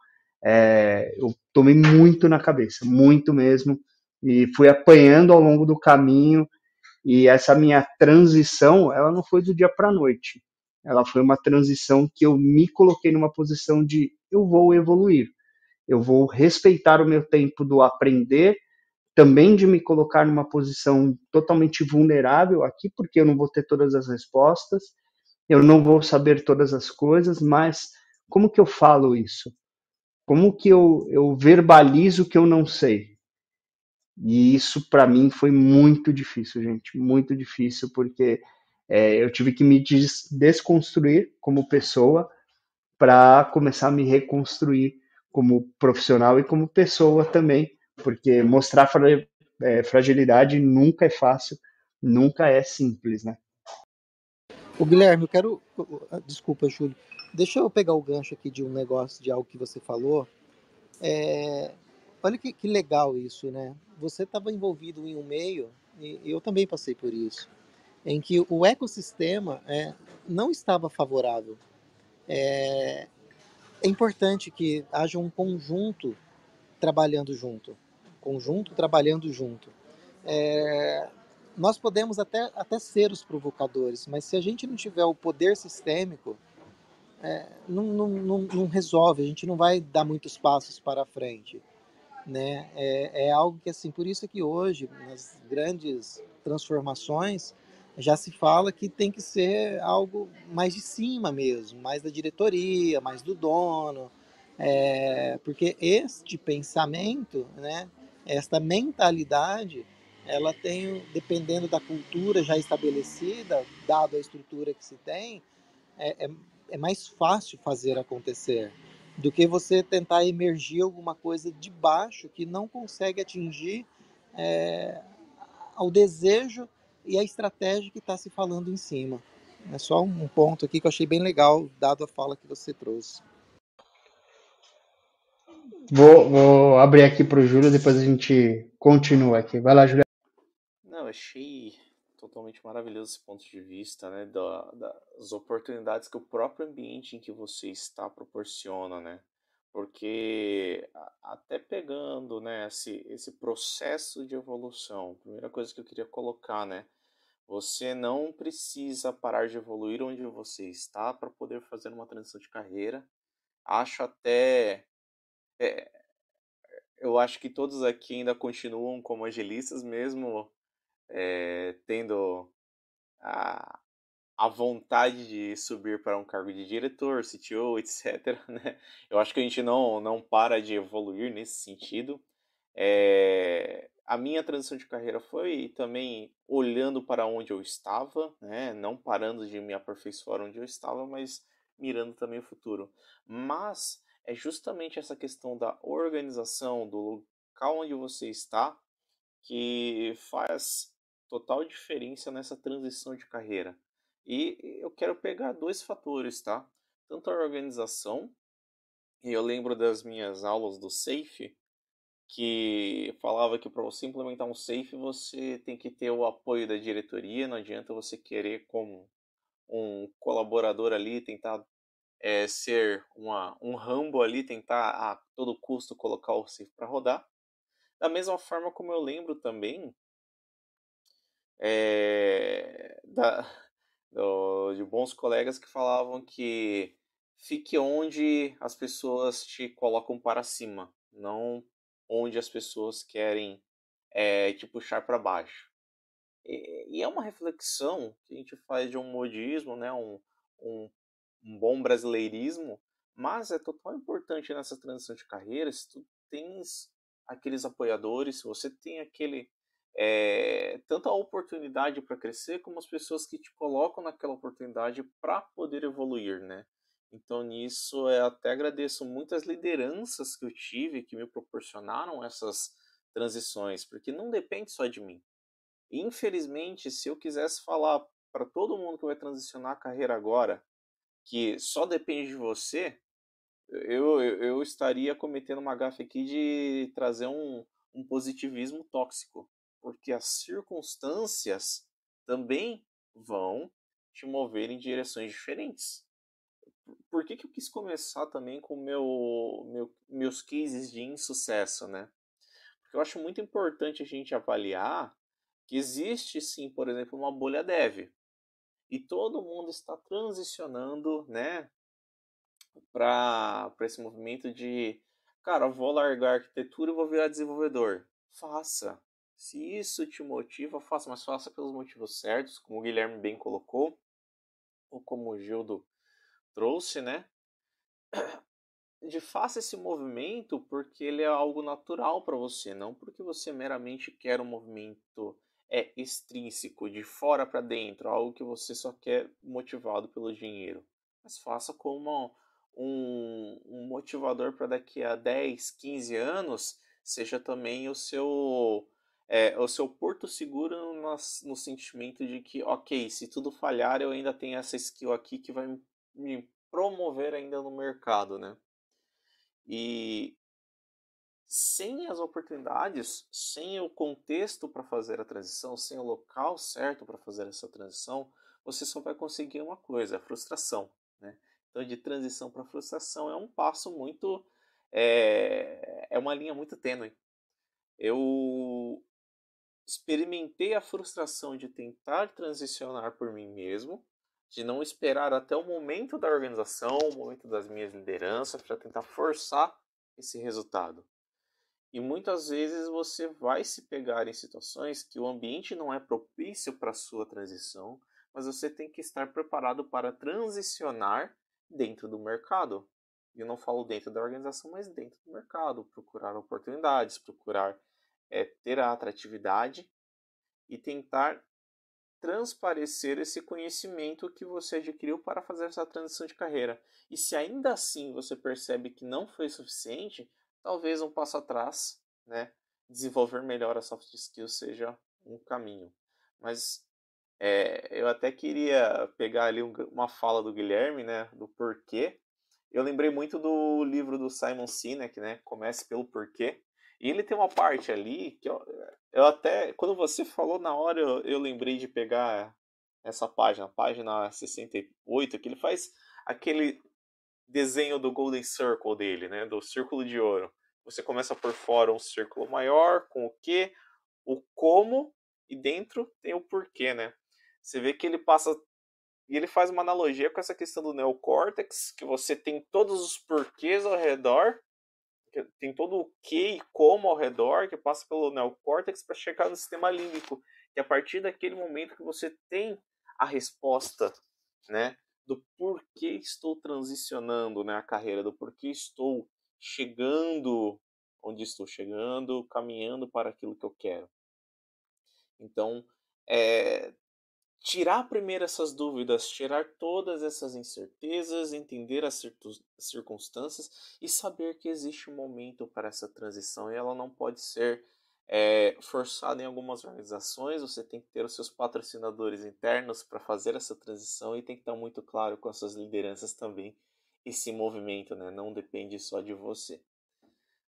é, eu tomei muito na cabeça, muito mesmo, e fui apanhando ao longo do caminho. E essa minha transição, ela não foi do dia para a noite ela foi uma transição que eu me coloquei numa posição de eu vou evoluir, eu vou respeitar o meu tempo do aprender, também de me colocar numa posição totalmente vulnerável aqui, porque eu não vou ter todas as respostas, eu não vou saber todas as coisas, mas como que eu falo isso? Como que eu, eu verbalizo que eu não sei? E isso para mim foi muito difícil, gente, muito difícil, porque é, eu tive que me des desconstruir como pessoa para começar a me reconstruir como profissional e como pessoa também, porque mostrar fra é, fragilidade nunca é fácil, nunca é simples, né? O Guilherme, eu quero. Desculpa, Júlio. Deixa eu pegar o gancho aqui de um negócio, de algo que você falou. É... Olha que, que legal isso, né? Você estava envolvido em um meio, e eu também passei por isso, em que o ecossistema é, não estava favorável. É, é importante que haja um conjunto trabalhando junto, conjunto trabalhando junto. É, nós podemos até, até ser os provocadores, mas se a gente não tiver o poder sistêmico, é, não, não, não, não, resolve, a gente não vai dar muitos passos para frente. Né? É, é algo que, assim, por isso que hoje, nas grandes transformações, já se fala que tem que ser algo mais de cima mesmo, mais da diretoria, mais do dono, é, porque este pensamento, né, esta mentalidade, ela tem, dependendo da cultura já estabelecida, dado a estrutura que se tem, é, é, é mais fácil fazer acontecer do que você tentar emergir alguma coisa de baixo que não consegue atingir é, ao desejo e a estratégia que está se falando em cima. É só um ponto aqui que eu achei bem legal, dado a fala que você trouxe. Vou, vou abrir aqui para o Júlio, depois a gente continua aqui. Vai lá, Júlio. Não, achei totalmente maravilhoso esse ponto de vista, né, da, das oportunidades que o próprio ambiente em que você está proporciona, né, porque até pegando, né, esse, esse processo de evolução, primeira coisa que eu queria colocar, né, você não precisa parar de evoluir onde você está para poder fazer uma transição de carreira. Acho até. É, eu acho que todos aqui ainda continuam como agilistas, mesmo é, tendo a, a vontade de subir para um cargo de diretor, CTO, etc. Né? Eu acho que a gente não, não para de evoluir nesse sentido. É, a minha transição de carreira foi também olhando para onde eu estava, né? não parando de me aperfeiçoar onde eu estava, mas mirando também o futuro. Mas é justamente essa questão da organização, do local onde você está, que faz total diferença nessa transição de carreira. E eu quero pegar dois fatores, tá? Tanto a organização, e eu lembro das minhas aulas do SAFE, que falava que para você implementar um safe você tem que ter o apoio da diretoria, não adianta você querer como um colaborador ali tentar é, ser uma, um rambo ali, tentar a todo custo colocar o safe para rodar. Da mesma forma como eu lembro também é, da, do, de bons colegas que falavam que fique onde as pessoas te colocam para cima, não onde as pessoas querem é, te puxar para baixo. E, e, é uma reflexão que a gente faz de um modismo, né, um, um, um bom brasileirismo, mas é total importante nessa transição de carreira se tu tens aqueles apoiadores, se você tem aquele é, tanto a oportunidade para crescer como as pessoas que te colocam naquela oportunidade para poder evoluir, né? Então, nisso, eu até agradeço muitas lideranças que eu tive que me proporcionaram essas transições, porque não depende só de mim. Infelizmente, se eu quisesse falar para todo mundo que vai transicionar a carreira agora que só depende de você, eu, eu, eu estaria cometendo uma gafe aqui de trazer um, um positivismo tóxico, porque as circunstâncias também vão te mover em direções diferentes por que, que eu quis começar também com meu, meu, meus cases de insucesso, né? Porque eu acho muito importante a gente avaliar que existe sim, por exemplo, uma bolha dev. E todo mundo está transicionando, né, para esse movimento de, cara, vou largar a arquitetura e vou virar desenvolvedor. Faça. Se isso te motiva, faça, mas faça pelos motivos certos, como o Guilherme bem colocou, ou como o Gildo trouxe, né? de faça esse movimento porque ele é algo natural para você, não porque você meramente quer um movimento é extrínseco, de fora para dentro, algo que você só quer motivado pelo dinheiro. Mas faça como um, um motivador para daqui a 10, 15 anos, seja também o seu é, o seu porto seguro no, no sentimento de que, ok, se tudo falhar, eu ainda tenho essa skill aqui que vai me promover ainda no mercado, né? E sem as oportunidades, sem o contexto para fazer a transição, sem o local certo para fazer essa transição, você só vai conseguir uma coisa, a frustração, né? Então, de transição para frustração é um passo muito. É, é uma linha muito tênue. Eu experimentei a frustração de tentar transicionar por mim mesmo, de não esperar até o momento da organização, o momento das minhas lideranças, para tentar forçar esse resultado. E muitas vezes você vai se pegar em situações que o ambiente não é propício para a sua transição, mas você tem que estar preparado para transicionar dentro do mercado. Eu não falo dentro da organização, mas dentro do mercado, procurar oportunidades, procurar é ter a atratividade e tentar transparecer esse conhecimento que você adquiriu para fazer essa transição de carreira. E se ainda assim você percebe que não foi suficiente, talvez um passo atrás, né, desenvolver melhor a soft skills seja um caminho. Mas é, eu até queria pegar ali uma fala do Guilherme, né, do porquê. Eu lembrei muito do livro do Simon Sinek, né, Comece pelo Porquê, e ele tem uma parte ali que eu, eu até, quando você falou na hora, eu, eu lembrei de pegar essa página, página 68, que ele faz aquele desenho do Golden Circle dele, né, do círculo de ouro. Você começa por fora um círculo maior com o que, o como e dentro tem o porquê, né? Você vê que ele passa e ele faz uma analogia com essa questão do neocórtex, que você tem todos os porquês ao redor tem todo o que e como ao redor que passa pelo neocórtex para chegar no sistema límbico. E a partir daquele momento que você tem a resposta, né, do porquê estou transicionando, né, a carreira, do porquê estou chegando onde estou chegando, caminhando para aquilo que eu quero. Então, é, tirar primeiro essas dúvidas, tirar todas essas incertezas, entender as circunstâncias e saber que existe um momento para essa transição e ela não pode ser é, forçada em algumas organizações. Você tem que ter os seus patrocinadores internos para fazer essa transição e tem que estar muito claro com as suas lideranças também esse movimento, né? Não depende só de você.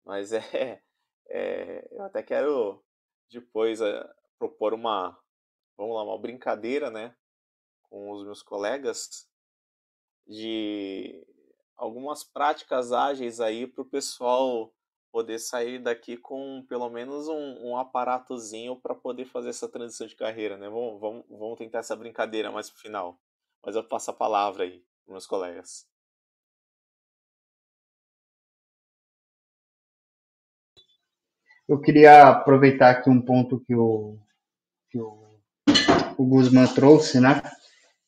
Mas é, é eu até quero depois é, propor uma vamos lá, uma brincadeira, né, com os meus colegas de algumas práticas ágeis aí para o pessoal poder sair daqui com pelo menos um, um aparatozinho para poder fazer essa transição de carreira, né? Vamos, vamos, vamos tentar essa brincadeira mais pro final. Mas eu passo a palavra aí para meus colegas. Eu queria aproveitar aqui um ponto que o, que o o Guzman trouxe, né?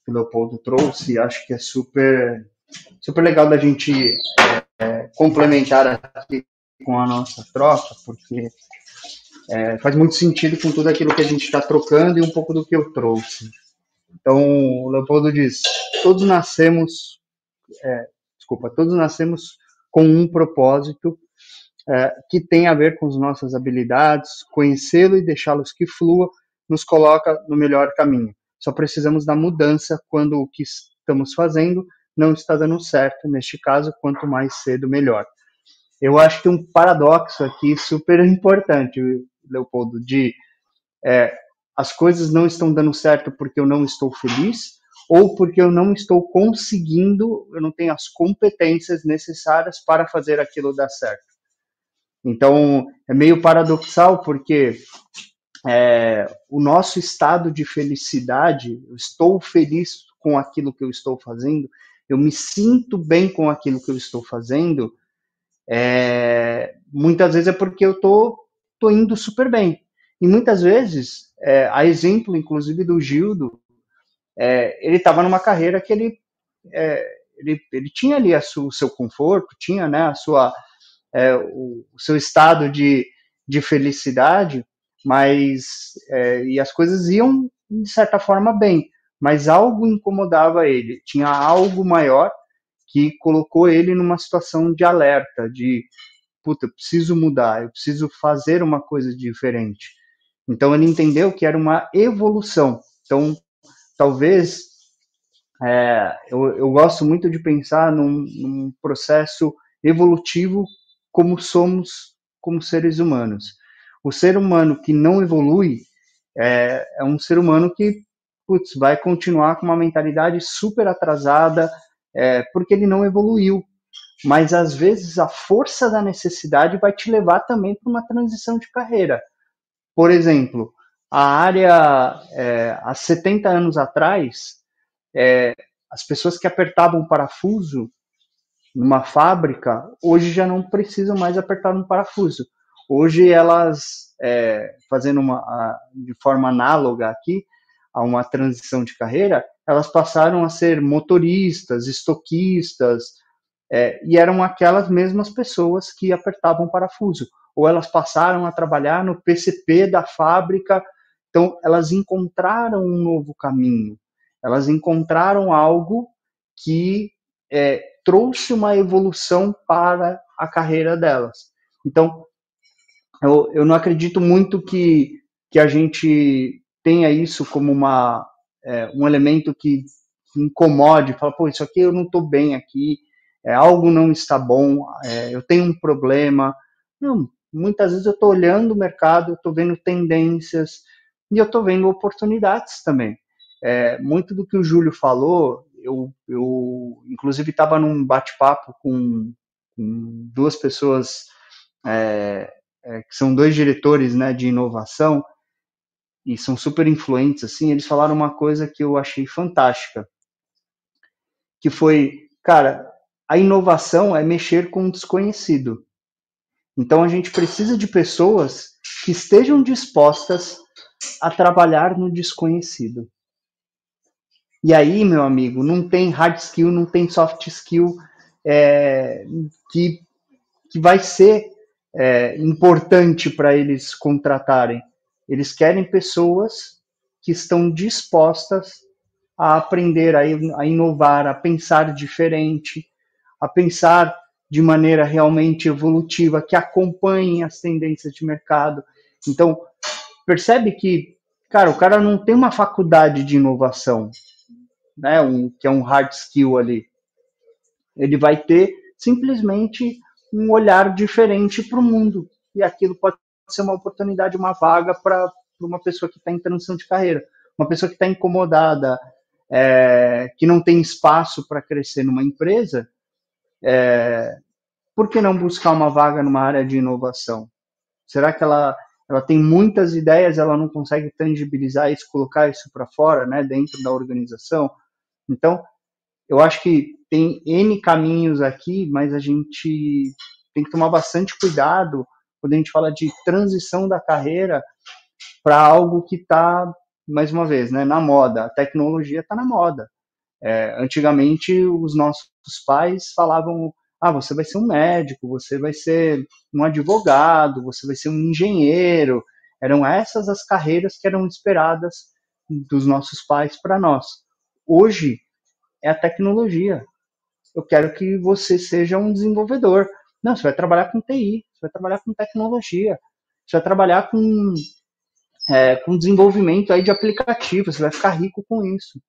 Que o Leopoldo trouxe, acho que é super, super legal da gente é, complementar aqui com a nossa troca, porque é, faz muito sentido com tudo aquilo que a gente está trocando e um pouco do que eu trouxe. Então, o Leopoldo diz: todos nascemos, é, desculpa, todos nascemos com um propósito é, que tem a ver com as nossas habilidades, conhecê-lo e deixá-los que flua nos coloca no melhor caminho. Só precisamos da mudança quando o que estamos fazendo não está dando certo. Neste caso, quanto mais cedo, melhor. Eu acho que um paradoxo aqui super importante, Leopoldo, de é, as coisas não estão dando certo porque eu não estou feliz ou porque eu não estou conseguindo, eu não tenho as competências necessárias para fazer aquilo dar certo. Então, é meio paradoxal porque é, o nosso estado de felicidade, eu estou feliz com aquilo que eu estou fazendo, eu me sinto bem com aquilo que eu estou fazendo, é, muitas vezes é porque eu tô, tô indo super bem. E muitas vezes, é, a exemplo, inclusive, do Gildo, é, ele estava numa carreira que ele, é, ele, ele tinha ali o seu conforto, tinha né, a sua, é, o, o, seu estado de, de felicidade, mas é, e as coisas iam de certa forma bem, mas algo incomodava ele, tinha algo maior que colocou ele numa situação de alerta, de puta, eu preciso mudar, eu preciso fazer uma coisa diferente. Então ele entendeu que era uma evolução. Então, talvez é, eu, eu, gosto muito de pensar num, num, processo evolutivo como somos como seres humanos. O ser humano que não evolui é, é um ser humano que putz, vai continuar com uma mentalidade super atrasada, é, porque ele não evoluiu. Mas às vezes a força da necessidade vai te levar também para uma transição de carreira. Por exemplo, a área é, há 70 anos atrás, é, as pessoas que apertavam um parafuso numa fábrica, hoje já não precisam mais apertar um parafuso. Hoje elas, é, fazendo uma, a, de forma análoga aqui, a uma transição de carreira, elas passaram a ser motoristas, estoquistas, é, e eram aquelas mesmas pessoas que apertavam parafuso. Ou elas passaram a trabalhar no PCP da fábrica, então elas encontraram um novo caminho elas encontraram algo que é, trouxe uma evolução para a carreira delas. Então, eu, eu não acredito muito que, que a gente tenha isso como uma, é, um elemento que, incomode, fala, pô, isso aqui eu não estou bem aqui, é, algo não está bom, é, eu tenho um problema. Não, muitas vezes eu estou olhando o mercado, estou vendo tendências e eu estou vendo oportunidades também. É, muito do que o Júlio falou, eu, eu inclusive estava num bate-papo com, com, duas pessoas é, é, que são dois diretores né, de inovação e são super influentes, assim, eles falaram uma coisa que eu achei fantástica, que foi, cara, a inovação é mexer com o desconhecido. Então a gente precisa de pessoas que estejam dispostas a trabalhar no desconhecido. E aí, meu amigo, não tem hard skill, não tem soft skill é, que, que vai ser é, importante para eles contratarem. Eles querem pessoas que estão dispostas a aprender, a, a inovar, a pensar diferente, a pensar de maneira realmente evolutiva, que acompanhem as tendências de mercado. Então, percebe que, cara, o cara não tem uma faculdade de inovação, né, um, que é um hard skill ali. Ele vai ter simplesmente um olhar diferente para o mundo. E aquilo pode ser uma oportunidade, uma vaga para uma pessoa que está em transição de carreira. Uma pessoa que está incomodada, é, que não tem espaço para crescer numa empresa, é, por que não buscar uma vaga numa área de inovação? Será que ela, ela tem muitas ideias, ela não consegue tangibilizar isso, colocar isso para fora, né, dentro da organização? Então, eu acho que tem N caminhos aqui, mas a gente tem que tomar bastante cuidado quando a gente fala de transição da carreira para algo que está, mais uma vez, né, na moda. A tecnologia está na moda. É, antigamente, os nossos pais falavam: ah, você vai ser um médico, você vai ser um advogado, você vai ser um engenheiro. Eram essas as carreiras que eram esperadas dos nossos pais para nós. Hoje é a tecnologia. Eu quero que você seja um desenvolvedor. Não, você vai trabalhar com TI, você vai trabalhar com tecnologia, você vai trabalhar com, é, com desenvolvimento aí de aplicativos, você vai ficar rico com isso.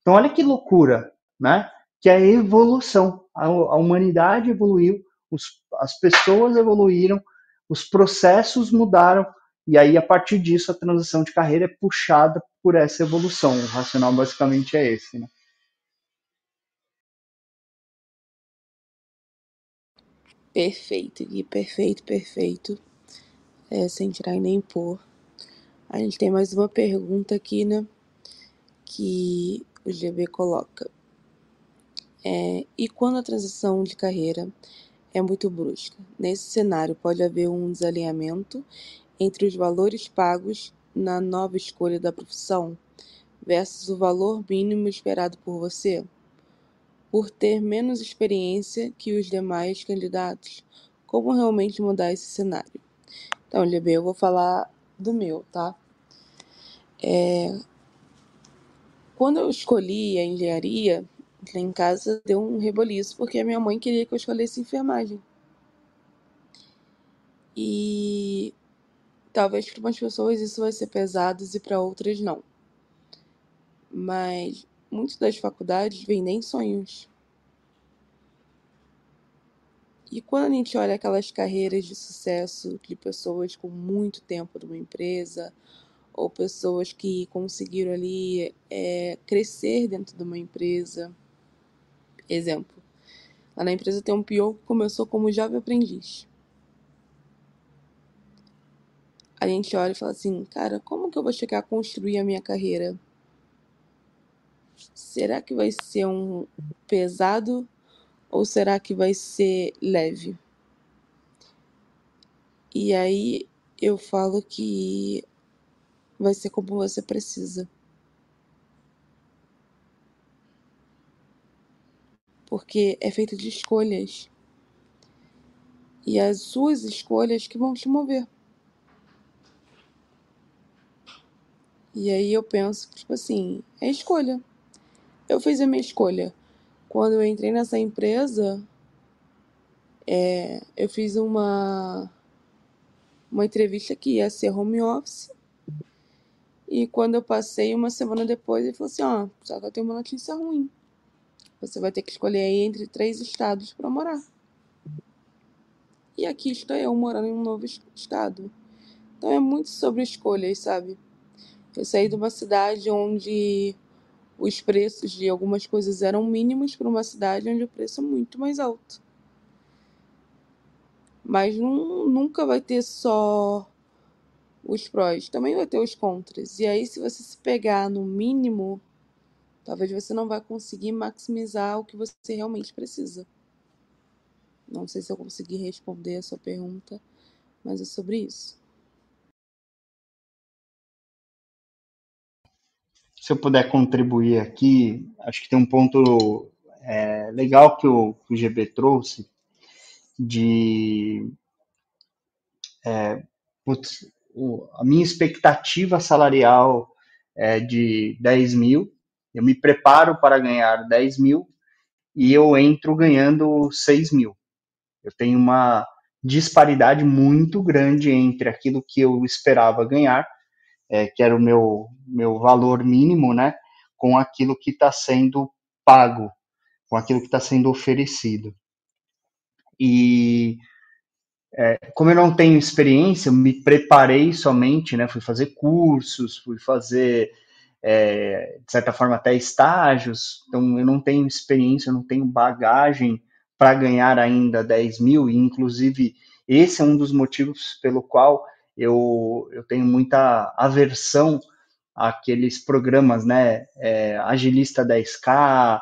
Então, olha que loucura, né? Que é a evolução. A, a humanidade evoluiu, os, as pessoas evoluíram, os processos mudaram, e aí, a partir disso, a transição de carreira é puxada por essa evolução. O racional basicamente é esse, né? Perfeito, Gui, perfeito, perfeito. É, sem tirar e nem pôr. A gente tem mais uma pergunta aqui, né? Que o GB coloca. É, e quando a transição de carreira é muito brusca? Nesse cenário, pode haver um desalinhamento entre os valores pagos na nova escolha da profissão versus o valor mínimo esperado por você? Por ter menos experiência que os demais candidatos. Como realmente mudar esse cenário? Então, GB, eu vou falar do meu, tá? É... Quando eu escolhi a engenharia, lá em casa deu um reboliço, porque a minha mãe queria que eu escolhesse enfermagem. E talvez para umas pessoas isso vai ser pesado e para outras não. Mas muitas das faculdades vendem sonhos. E quando a gente olha aquelas carreiras de sucesso de pessoas com muito tempo numa empresa, ou pessoas que conseguiram ali é, crescer dentro de uma empresa. Exemplo, lá na empresa tem um peão que começou como jovem aprendiz. A gente olha e fala assim, cara, como que eu vou chegar a construir a minha carreira? Será que vai ser um pesado ou será que vai ser leve? E aí eu falo que vai ser como você precisa. Porque é feito de escolhas. E as suas escolhas que vão te mover. E aí eu penso tipo assim, é escolha. Eu fiz a minha escolha. Quando eu entrei nessa empresa, é, eu fiz uma, uma entrevista que ia ser home office. E quando eu passei, uma semana depois, ele falou assim: Ó, só que eu tenho uma notícia ruim. Você vai ter que escolher aí entre três estados para morar. E aqui estou eu morando em um novo estado. Então é muito sobre escolhas, sabe? Eu saí de uma cidade onde os preços de algumas coisas eram mínimos para uma cidade onde o preço é muito mais alto. Mas não, nunca vai ter só os prós, também vai ter os contras. E aí, se você se pegar no mínimo, talvez você não vai conseguir maximizar o que você realmente precisa. Não sei se eu consegui responder a sua pergunta, mas é sobre isso. Se eu puder contribuir aqui, acho que tem um ponto é, legal que o, que o GB trouxe de é, putz, o, a minha expectativa salarial é de 10 mil, eu me preparo para ganhar 10 mil e eu entro ganhando 6 mil. Eu tenho uma disparidade muito grande entre aquilo que eu esperava ganhar é, que era o meu, meu valor mínimo, né, com aquilo que está sendo pago, com aquilo que está sendo oferecido. E é, como eu não tenho experiência, eu me preparei somente, né, fui fazer cursos, fui fazer, é, de certa forma, até estágios, então eu não tenho experiência, eu não tenho bagagem para ganhar ainda 10 mil, e inclusive esse é um dos motivos pelo qual eu, eu tenho muita aversão àqueles programas, né, é, Agilista 10K,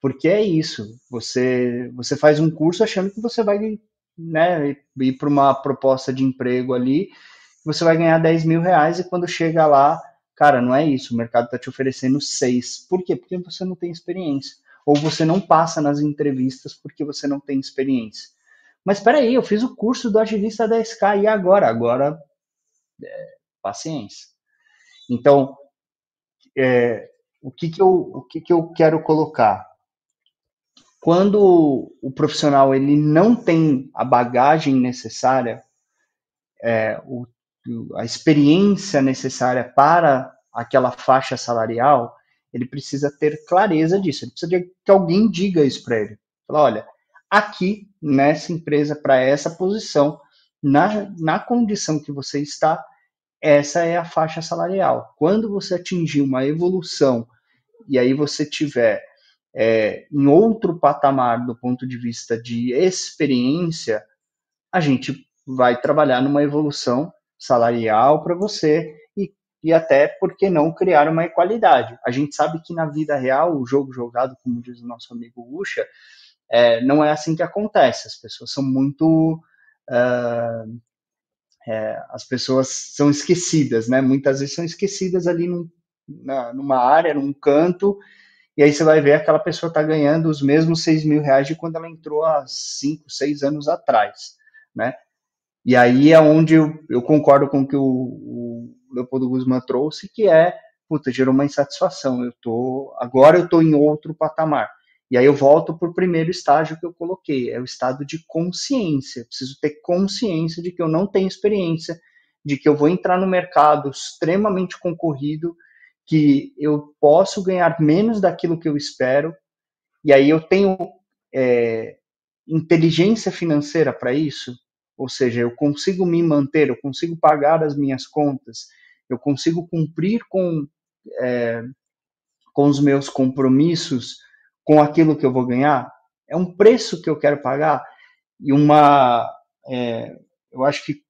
porque é isso, você, você faz um curso achando que você vai né, ir para uma proposta de emprego ali, você vai ganhar 10 mil reais e quando chega lá, cara, não é isso, o mercado está te oferecendo 6. Por quê? Porque você não tem experiência. Ou você não passa nas entrevistas porque você não tem experiência. Mas espera aí, eu fiz o curso do Agilista 10K e agora? Agora é, paciência. Então, é, o, que, que, eu, o que, que eu quero colocar? Quando o profissional ele não tem a bagagem necessária, é, o, a experiência necessária para aquela faixa salarial, ele precisa ter clareza disso. Ele precisa que alguém diga isso para ele. Fala, olha, aqui nessa empresa, para essa posição, na, na condição que você está, essa é a faixa salarial. Quando você atingir uma evolução e aí você tiver é, em outro patamar do ponto de vista de experiência, a gente vai trabalhar numa evolução salarial para você e, e até, por que não, criar uma equalidade. A gente sabe que na vida real, o jogo jogado, como diz o nosso amigo Ucha, é, não é assim que acontece. As pessoas são muito uh, é, as pessoas são esquecidas, né? Muitas vezes são esquecidas ali num, na, numa área, num canto, e aí você vai ver aquela pessoa está ganhando os mesmos 6 mil reais de quando ela entrou há 5, 6 anos atrás, né? E aí é onde eu, eu concordo com o que o, o Leopoldo Guzman trouxe, que é, puta, gerou uma insatisfação. Eu tô, agora eu tô em outro patamar. E aí eu volto para o primeiro estágio que eu coloquei, é o estado de consciência. Eu preciso ter consciência de que eu não tenho experiência, de que eu vou entrar no mercado extremamente concorrido, que eu posso ganhar menos daquilo que eu espero, e aí eu tenho é, inteligência financeira para isso, ou seja, eu consigo me manter, eu consigo pagar as minhas contas, eu consigo cumprir com, é, com os meus compromissos, com aquilo que eu vou ganhar, é um preço que eu quero pagar e uma, é, eu acho que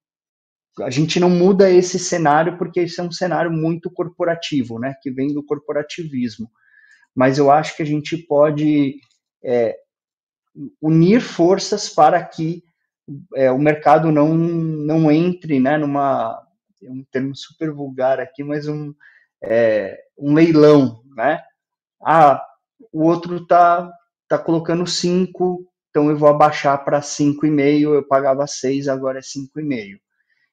a gente não muda esse cenário porque esse é um cenário muito corporativo, né, que vem do corporativismo. Mas eu acho que a gente pode é, unir forças para que é, o mercado não, não entre né, numa. É um termo super vulgar aqui, mas um, é, um leilão. Né? Ah, o outro está tá colocando 5, então eu vou abaixar para 5,5, eu pagava 6, agora é 5,5.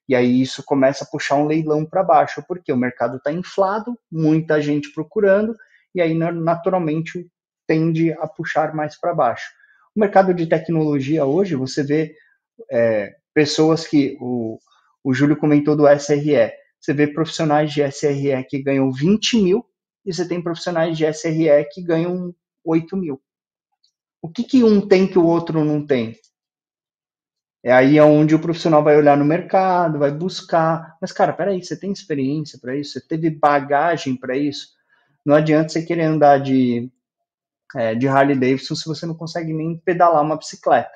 E aí isso começa a puxar um leilão para baixo, porque o mercado está inflado, muita gente procurando, e aí naturalmente tende a puxar mais para baixo. O mercado de tecnologia hoje, você vê é, pessoas que o, o Júlio comentou do SRE. Você vê profissionais de SRE que ganham 20 mil e você tem profissionais de SRE que ganham 8 mil. O que, que um tem que o outro não tem? É aí onde o profissional vai olhar no mercado, vai buscar. Mas, cara, peraí, você tem experiência para isso? Você teve bagagem para isso? Não adianta você querer andar de, é, de Harley Davidson se você não consegue nem pedalar uma bicicleta.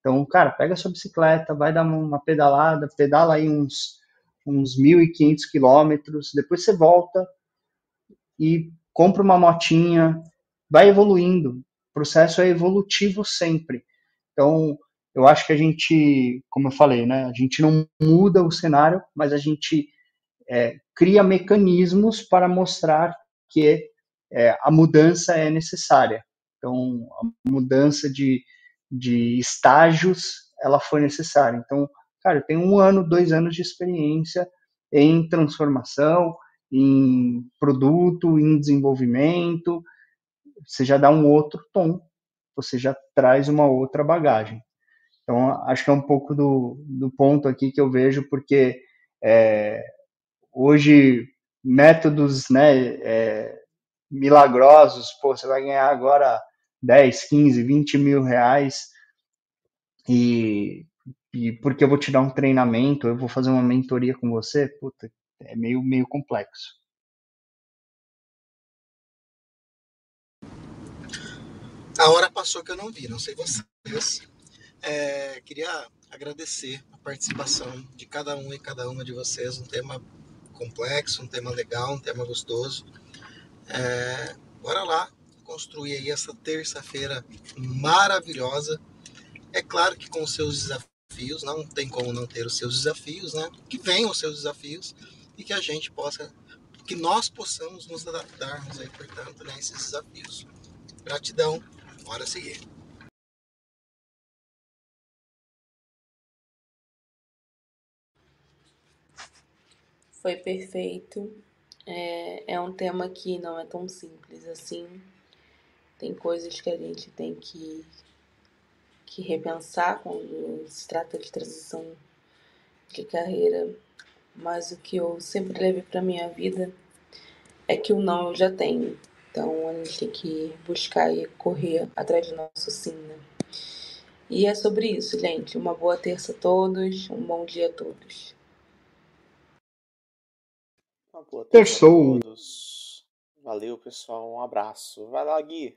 Então, cara, pega a sua bicicleta, vai dar uma pedalada, pedala aí uns, uns 1.500 quilômetros, depois você volta e compra uma motinha, vai evoluindo. O processo é evolutivo sempre. Então, eu acho que a gente, como eu falei, né, a gente não muda o cenário, mas a gente é, cria mecanismos para mostrar que é, a mudança é necessária. Então, a mudança de, de estágios, ela foi necessária. Então, cara, eu tenho um ano, dois anos de experiência em transformação, em produto, em desenvolvimento. Você já dá um outro tom, você já traz uma outra bagagem. Então, acho que é um pouco do, do ponto aqui que eu vejo, porque é, hoje métodos né, é, milagrosos, pô, você vai ganhar agora 10, 15, 20 mil reais e, e porque eu vou te dar um treinamento, eu vou fazer uma mentoria com você, puta, é meio, meio complexo. A hora passou que eu não vi, não sei vocês. É, queria agradecer a participação de cada um e cada uma de vocês, um tema complexo, um tema legal, um tema gostoso. É, bora lá, construir aí essa terça-feira maravilhosa. É claro que com os seus desafios, não tem como não ter os seus desafios, né? Que venham os seus desafios e que a gente possa, que nós possamos nos adaptarmos aí, portanto, né, esses desafios. Gratidão, bora seguir. Foi perfeito. É, é um tema que não é tão simples assim. Tem coisas que a gente tem que, que repensar quando se trata de transição de carreira, mas o que eu sempre levei para minha vida é que o não eu já tenho. Então a gente tem que buscar e correr atrás do nosso sim, né? E é sobre isso, gente. Uma boa terça a todos, um bom dia a todos. Uma boa terça a todos. Valeu, pessoal. Um abraço. Vai lá, Gui.